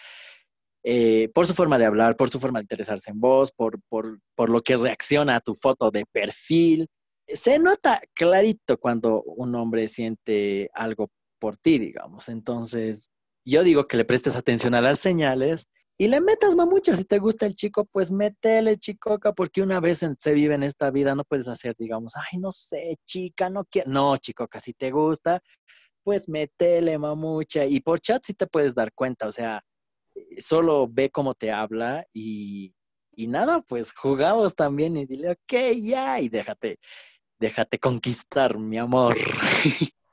[SPEAKER 3] eh, por su forma de hablar, por su forma de interesarse en vos, por, por, por lo que reacciona a tu foto de perfil. Se nota clarito cuando un hombre siente algo por ti, digamos. Entonces, yo digo que le prestes atención a las señales y le metas mamucha. Si te gusta el chico, pues métele, chicoca, porque una vez se vive en esta vida, no puedes hacer, digamos, ay, no sé, chica, no quiero. No, chicoca, si te gusta, pues métele mamucha. Y por chat sí te puedes dar cuenta, o sea, solo ve cómo te habla y, y nada, pues jugamos también y dile, ok, ya, y déjate, déjate conquistar, mi amor.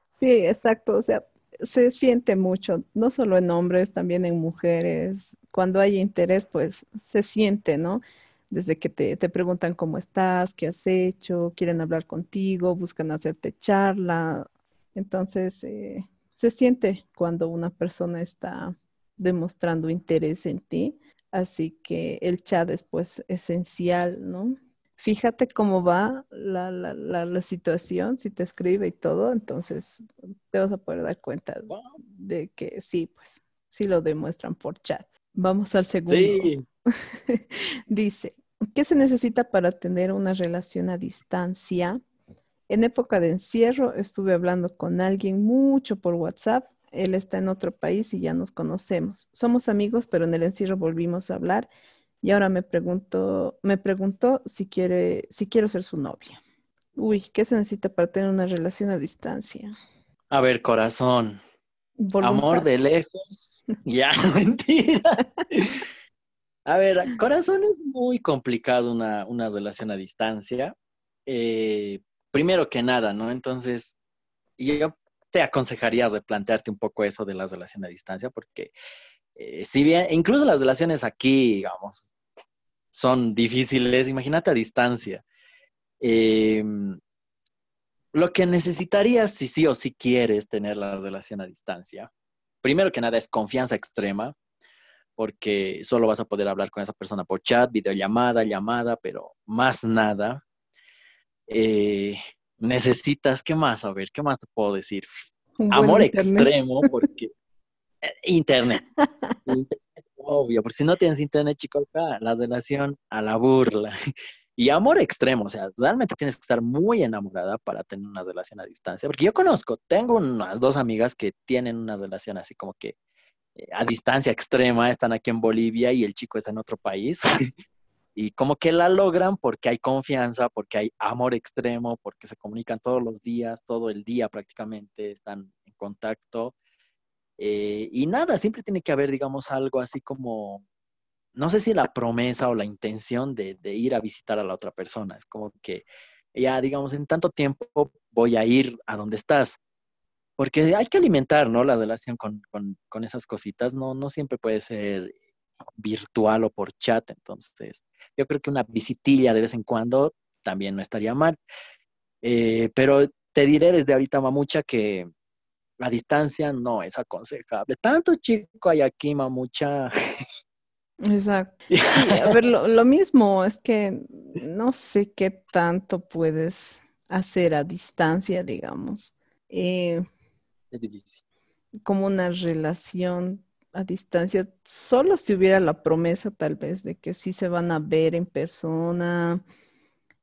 [SPEAKER 2] Sí, exacto, o sea, se siente mucho, no solo en hombres, también en mujeres. Cuando hay interés, pues se siente, ¿no? Desde que te, te preguntan cómo estás, qué has hecho, quieren hablar contigo, buscan hacerte charla. Entonces, eh, se siente cuando una persona está demostrando interés en ti. Así que el chat es pues esencial, ¿no? Fíjate cómo va la, la, la, situación, si te escribe y todo, entonces te vas a poder dar cuenta de que sí, pues sí lo demuestran por chat. Vamos al segundo. Sí. Dice, ¿qué se necesita para tener una relación a distancia? En época de encierro estuve hablando con alguien mucho por WhatsApp. Él está en otro país y ya nos conocemos. Somos amigos, pero en el encierro volvimos a hablar y ahora me pregunto, me preguntó si quiere, si quiero ser su novia. Uy, ¿qué se necesita para tener una relación a distancia?
[SPEAKER 3] A ver, corazón. Amor de lejos. ya, mentira. A ver, corazón es muy complicado una, una relación a distancia. Eh, primero que nada, ¿no? Entonces, yo te aconsejaría replantearte un poco eso de la relación a distancia, porque eh, si bien, incluso las relaciones aquí, digamos, son difíciles, imagínate a distancia. Em, lo que necesitarías, si sí o si quieres tener la relación a distancia, primero que nada es confianza extrema, porque solo vas a poder hablar con esa persona por chat, videollamada, llamada, pero más nada. Eh, necesitas, ¿qué más? A ver, ¿qué más te puedo decir? Amor extremo, porque eh, internet. internet obvio, porque si no tienes internet, chicos, la relación a la burla. Y amor extremo, o sea, realmente tienes que estar muy enamorada para tener una relación a distancia. Porque yo conozco, tengo unas dos amigas que tienen una relación así como que eh, a distancia extrema, están aquí en Bolivia y el chico está en otro país. y como que la logran porque hay confianza, porque hay amor extremo, porque se comunican todos los días, todo el día prácticamente, están en contacto. Eh, y nada, siempre tiene que haber, digamos, algo así como, no sé si la promesa o la intención de, ir a visitar a la otra persona. Es como que ya, digamos, en tanto tiempo voy a ir a donde estás. Porque hay que alimentar, ¿no? La relación con, con, con esas cositas. No, no siempre puede ser virtual o por chat. Entonces, yo creo que una visitilla de vez en cuando también no estaría mal. Eh, pero te diré desde ahorita, Mamucha, que la distancia no es aconsejable. Tanto chico hay aquí, Mamucha.
[SPEAKER 2] Exacto. a ver, lo, mismo es que no sé qué tanto puedes hacer a distancia, digamos.
[SPEAKER 3] Eh, es difícil.
[SPEAKER 2] Como una relación a distancia, solo si hubiera la promesa tal vez de que sí se van a ver en persona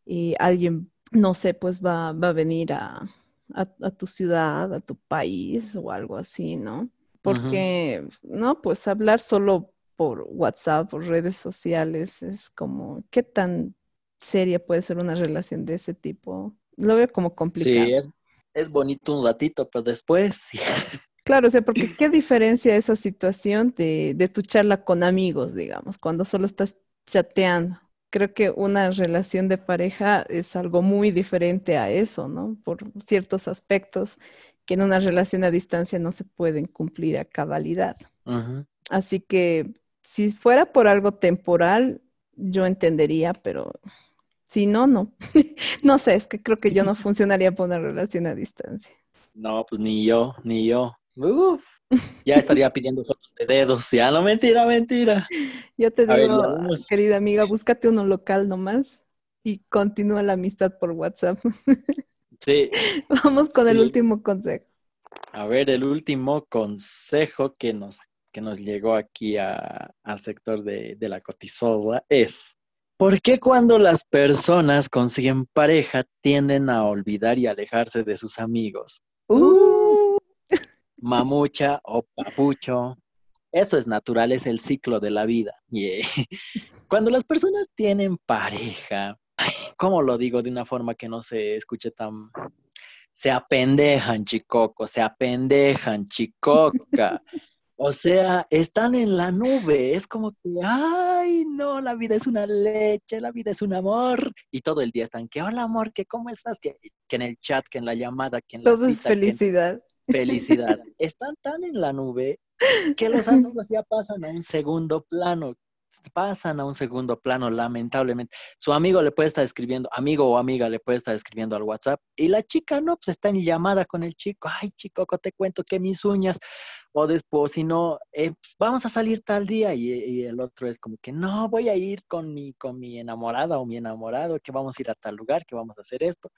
[SPEAKER 2] y alguien, no sé, pues va, va a venir a, a, tu ciudad, a tu país o algo así, ¿no? Porque, no, pues hablar solo por WhatsApp, por redes sociales, es como, ¿qué tan seria puede ser una relación de ese tipo? Lo veo como complicado.
[SPEAKER 3] Sí, es, es bonito un ratito, pero después...
[SPEAKER 2] Claro, o sea, porque qué diferencia esa situación de, de tu charla con amigos, digamos, cuando solo estás chateando. Creo que una relación de pareja es algo muy diferente a eso, ¿no? Por ciertos aspectos que en una relación a distancia no se pueden cumplir a cabalidad. Así que si fuera por algo temporal, yo entendería, pero si no, no. no sé, es que creo que yo no funcionaría por una relación a distancia.
[SPEAKER 3] No, pues ni yo, ni yo. Uf, ya estaría pidiendo fotos de dedos, ya no mentira, mentira.
[SPEAKER 2] Yo te digo, querida amiga, búscate uno local nomás y continúa la amistad por WhatsApp.
[SPEAKER 3] Sí.
[SPEAKER 2] Vamos con el último consejo.
[SPEAKER 3] A ver, el último consejo que nos, que nos llegó aquí al sector de, de la cotizosa es, ¿por qué cuando las personas consiguen pareja tienden a olvidar y alejarse de sus amigos?
[SPEAKER 2] Uh
[SPEAKER 3] mamucha o papucho. Eso es natural, es el ciclo de la vida. Cuando las personas tienen pareja, ¿cómo lo digo de una forma que no se escuche tan... Se apendejan, chicoco, se apendejan, chicoca. O sea, están en la nube. Es como que, ay, no, la vida es una leche, la vida es un amor. Y todo el día están que, hola, amor, que cómo estás? Que, en el chat, que en la llamada, que en la
[SPEAKER 2] Todo es felicidad
[SPEAKER 3] felicidad. Están tan en la nube que los amigos ya pasan a un segundo plano. Pasan a un segundo plano, lamentablemente. Su amigo le puede estar escribiendo, amigo o amiga le puede estar escribiendo al WhatsApp y la chica no, pues está en llamada con el chico. Ay, chico, te cuento que mis uñas, o después, si no, eh, vamos a salir tal día y, el otro es como que no, voy a ir con mi, con mi enamorada o mi enamorado, que vamos a ir a tal lugar, que vamos a hacer esto.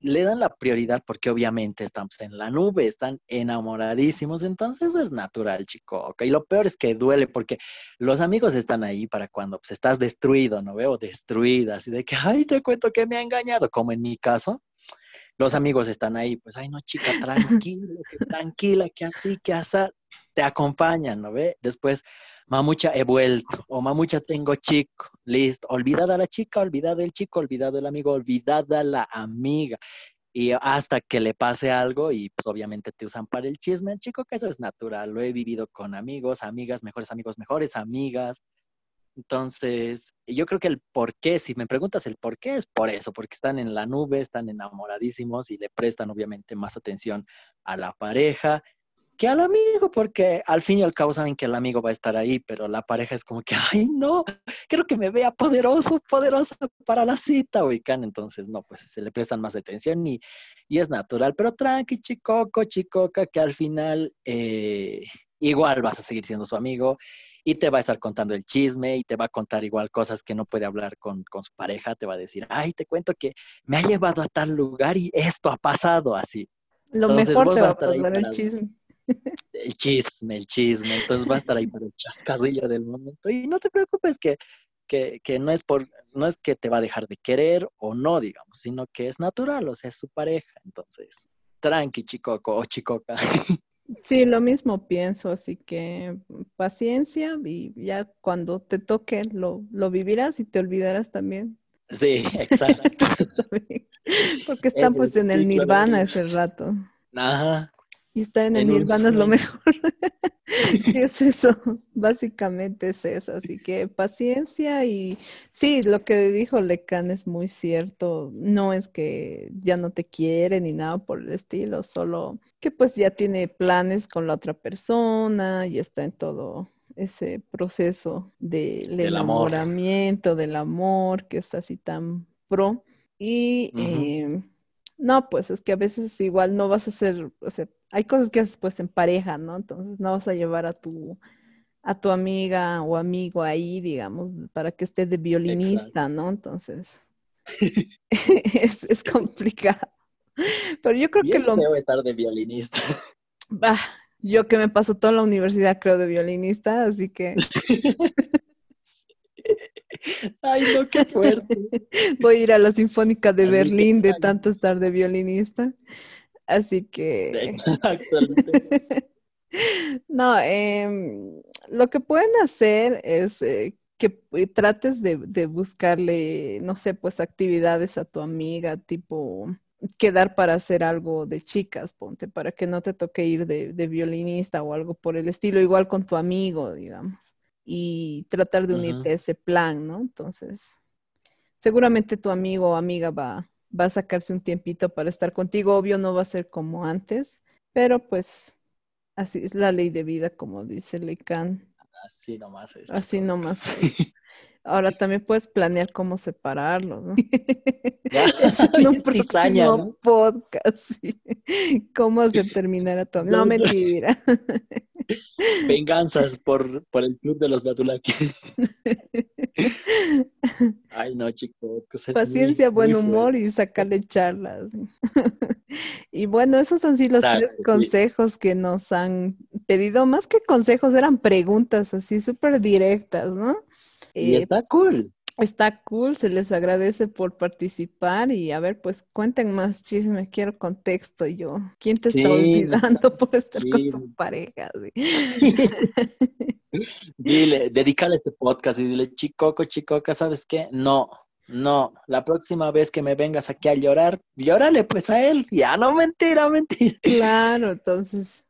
[SPEAKER 3] Le dan la prioridad porque obviamente estamos en la nube, están enamoradísimos, entonces eso es natural, chico. Y lo peor es que duele porque los amigos están ahí para cuando pues, estás destruido, ¿no veo? Destruida, así de que, ay, te cuento que me ha engañado, como en mi caso los amigos están ahí, pues, ay, no, chica, tranquila, tranquila, que así, que así, te acompañan, ¿no ve? Después, mamucha, he vuelto, o mamucha, tengo chico, listo, olvidada la chica, olvidada el chico, olvidado el amigo, olvidada la amiga. Y hasta que le pase algo y pues obviamente te usan para el chisme, chico, que eso es natural, lo he vivido con amigos, amigas, mejores amigos, mejores amigas, entonces, yo creo que el por qué, si me preguntas el por qué, es por eso, porque están en la nube, están enamoradísimos y le prestan obviamente más atención a la pareja que al amigo, porque al fin y al cabo saben que el amigo va a estar ahí, pero la pareja es como que, ay, no, quiero que me vea poderoso, poderoso para la cita, ubican. Entonces, no, pues se le prestan más atención y, y es natural, pero tranqui, chicoco, chicoca, que al final eh, igual vas a seguir siendo su amigo y te va a estar contando el chisme y te va a contar igual cosas que no puede hablar con, su pareja, te va a decir, ay, te cuento que me ha llevado a tal lugar y esto ha pasado así.
[SPEAKER 2] Lo mejor te va a pasar el chisme.
[SPEAKER 3] El chisme, el chisme. Entonces va a estar ahí para el chascadillo del momento. Y no te preocupes que, que, no, es por, no es que te va a dejar de querer o no, digamos, sino que es natural, o sea, es su pareja. Entonces, tranqui, chicoco o chicoca.
[SPEAKER 2] Sí, lo mismo pienso, así que paciencia y ya cuando te toque lo, lo vivirás y te olvidarás también.
[SPEAKER 3] Sí, exacto.
[SPEAKER 2] Porque están pues en el nirvana ese rato.
[SPEAKER 3] Ajá.
[SPEAKER 2] Y estar en el nirvana es lo mejor. ¿Qué es eso? Básicamente es eso. Así que paciencia y sí, lo que dijo Lecan es muy cierto. No es que ya no te quiere ni nada por el estilo, solo que pues ya tiene planes con la otra persona y está en todo ese proceso del enamoramiento, del amor, que está así tan pro. Y em, no, pues es que a veces igual no vas a hacer, o sea, hay cosas que haces pues en pareja, ¿no? Entonces no vas a llevar a tu, a tu amiga o amigo ahí, digamos, para que esté de violinista, ¿no? Entonces es, es, complicado. Pero yo creo
[SPEAKER 3] y
[SPEAKER 2] que
[SPEAKER 3] es
[SPEAKER 2] lo...
[SPEAKER 3] feo estar de violinista.
[SPEAKER 2] Bah, yo que me paso toda la universidad, creo, de violinista, así que...
[SPEAKER 3] Ay, no, qué fuerte.
[SPEAKER 2] Voy a ir a la Sinfónica de Berlín de tanto estar de violinista. Así que... no, eh, lo que pueden hacer es eh, que trates de, de, buscarle, no sé, pues actividades a tu amiga, tipo quedar para hacer algo de chicas, ponte, para que no te toque ir de, de violinista o algo por el estilo, igual con tu amigo, digamos y tratar de unirte a ese plan, ¿no? Entonces, seguramente tu amigo o amiga va, va a sacarse un tiempito para estar contigo. Obvio, no va a ser como antes, pero pues así es la ley de vida, como dice Lecan.
[SPEAKER 3] Así nomás es.
[SPEAKER 2] Así nomás es. Ahora también puedes planear cómo separarlos, ¿no?
[SPEAKER 3] Ya,
[SPEAKER 2] en un
[SPEAKER 3] ¿no?
[SPEAKER 2] podcast. sí. ¿Cómo hacer terminar a tu amigo? No,
[SPEAKER 3] No, no.
[SPEAKER 2] mentira.
[SPEAKER 3] Venganzas por, por el club de los Batulaki. Ay, no, chicos. es muy-
[SPEAKER 2] Paciencia, buen
[SPEAKER 3] muy
[SPEAKER 2] humor y sacarle charlas. y bueno, esos han sido los
[SPEAKER 3] Claro,
[SPEAKER 2] tres
[SPEAKER 3] sí.
[SPEAKER 2] consejos que nos han pedido. Más que consejos, eran preguntas así súper directas, ¿no?
[SPEAKER 3] Y
[SPEAKER 2] Eh,
[SPEAKER 3] está cool.
[SPEAKER 2] Está cool, se les agradece por participar y a ver, pues cuenten más chisme, quiero contexto yo. ¿Quién te
[SPEAKER 3] Sí,
[SPEAKER 2] está olvidando por estar con su pareja? Sí.
[SPEAKER 3] Dile, dedícale este podcast y dile, chicoco, chicoca, ¿sabes qué? No, no. La próxima vez que me vengas aquí a llorar, llórale pues a él. Ya no, mentira, mentira.
[SPEAKER 2] Claro, entonces,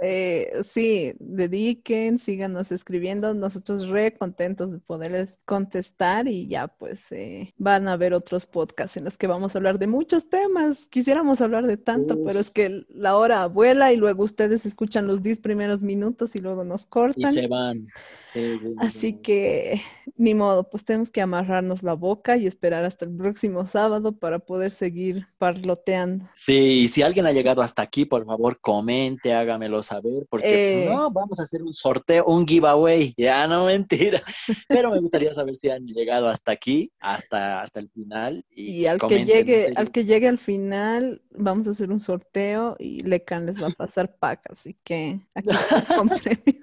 [SPEAKER 2] eh, sí, dediquen, síganos escribiendo, nosotros re contentos de poderles contestar y ya pues eh, van a haber otros podcasts en los que vamos a hablar de muchos temas. Quisiéramos hablar de tanto,
[SPEAKER 3] Uf.
[SPEAKER 2] pero es que la hora vuela y luego ustedes escuchan los 10 primeros minutos y luego nos
[SPEAKER 3] Y
[SPEAKER 2] cortan.
[SPEAKER 3] se van. Sí, sí,
[SPEAKER 2] Así
[SPEAKER 3] sí.
[SPEAKER 2] que ni modo, pues tenemos que amarrarnos la boca y esperar hasta el próximo sábado para poder seguir parloteando.
[SPEAKER 3] Sí, y si alguien ha llegado hasta aquí, por favor, comente, hágamelo saber, porque
[SPEAKER 2] Eh.
[SPEAKER 3] pues, no, vamos a hacer un sorteo, un giveaway. Ya no, mentira. Pero me gustaría saber si han llegado hasta aquí, hasta, hasta el final. Y,
[SPEAKER 2] Y al que llegue, al que llegue al final, vamos a hacer un sorteo y Lecan les va a pasar pack, así que aquí con premio.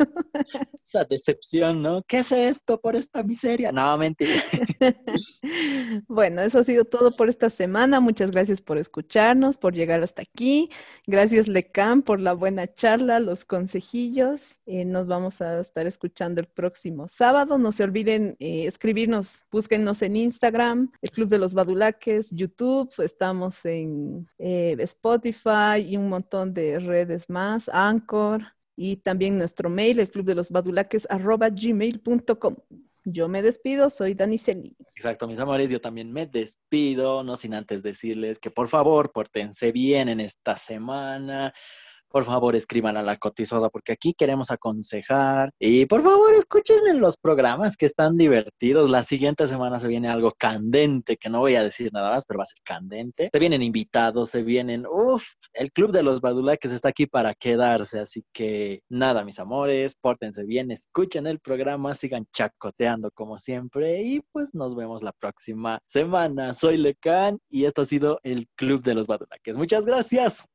[SPEAKER 3] Esa decepción, ¿Qué es esto por esta miseria? No, mentira.
[SPEAKER 2] Bueno, eso ha sido todo por esta semana. Muchas gracias por escucharnos, por llegar hasta aquí. Gracias, Lecan, por la buena charla, los consejillos. Eh, nos vamos a estar escuchando el próximo sábado. No se olviden eh, escribirnos, búsquennos en Instagram, el Club de los Badulaques, YouTube. Estamos en eh, Spotify y un montón de redes más, Anchor. Y también nuestro mail, el club de los badulaques, arroba gmail.com. Yo me despido, soy Dani Celi.
[SPEAKER 3] Exacto, mis amores, yo también me despido, no sin antes decirles que por favor, pórtense bien en esta semana. Por favor, escriban a la cotizada porque aquí queremos aconsejar. Y por favor, escuchen en los programas que están divertidos. La siguiente semana se viene algo candente, que no voy a decir nada más, pero va a ser candente. Se vienen invitados, se vienen, uff, el Club de los Badulaques está aquí para quedarse. Así que nada, mis amores, pórtense bien, escuchen el programa, sigan chacoteando como siempre. Y pues nos vemos la próxima semana. Soy Lecan y esto ha sido el Club de los Badulaques. Muchas gracias.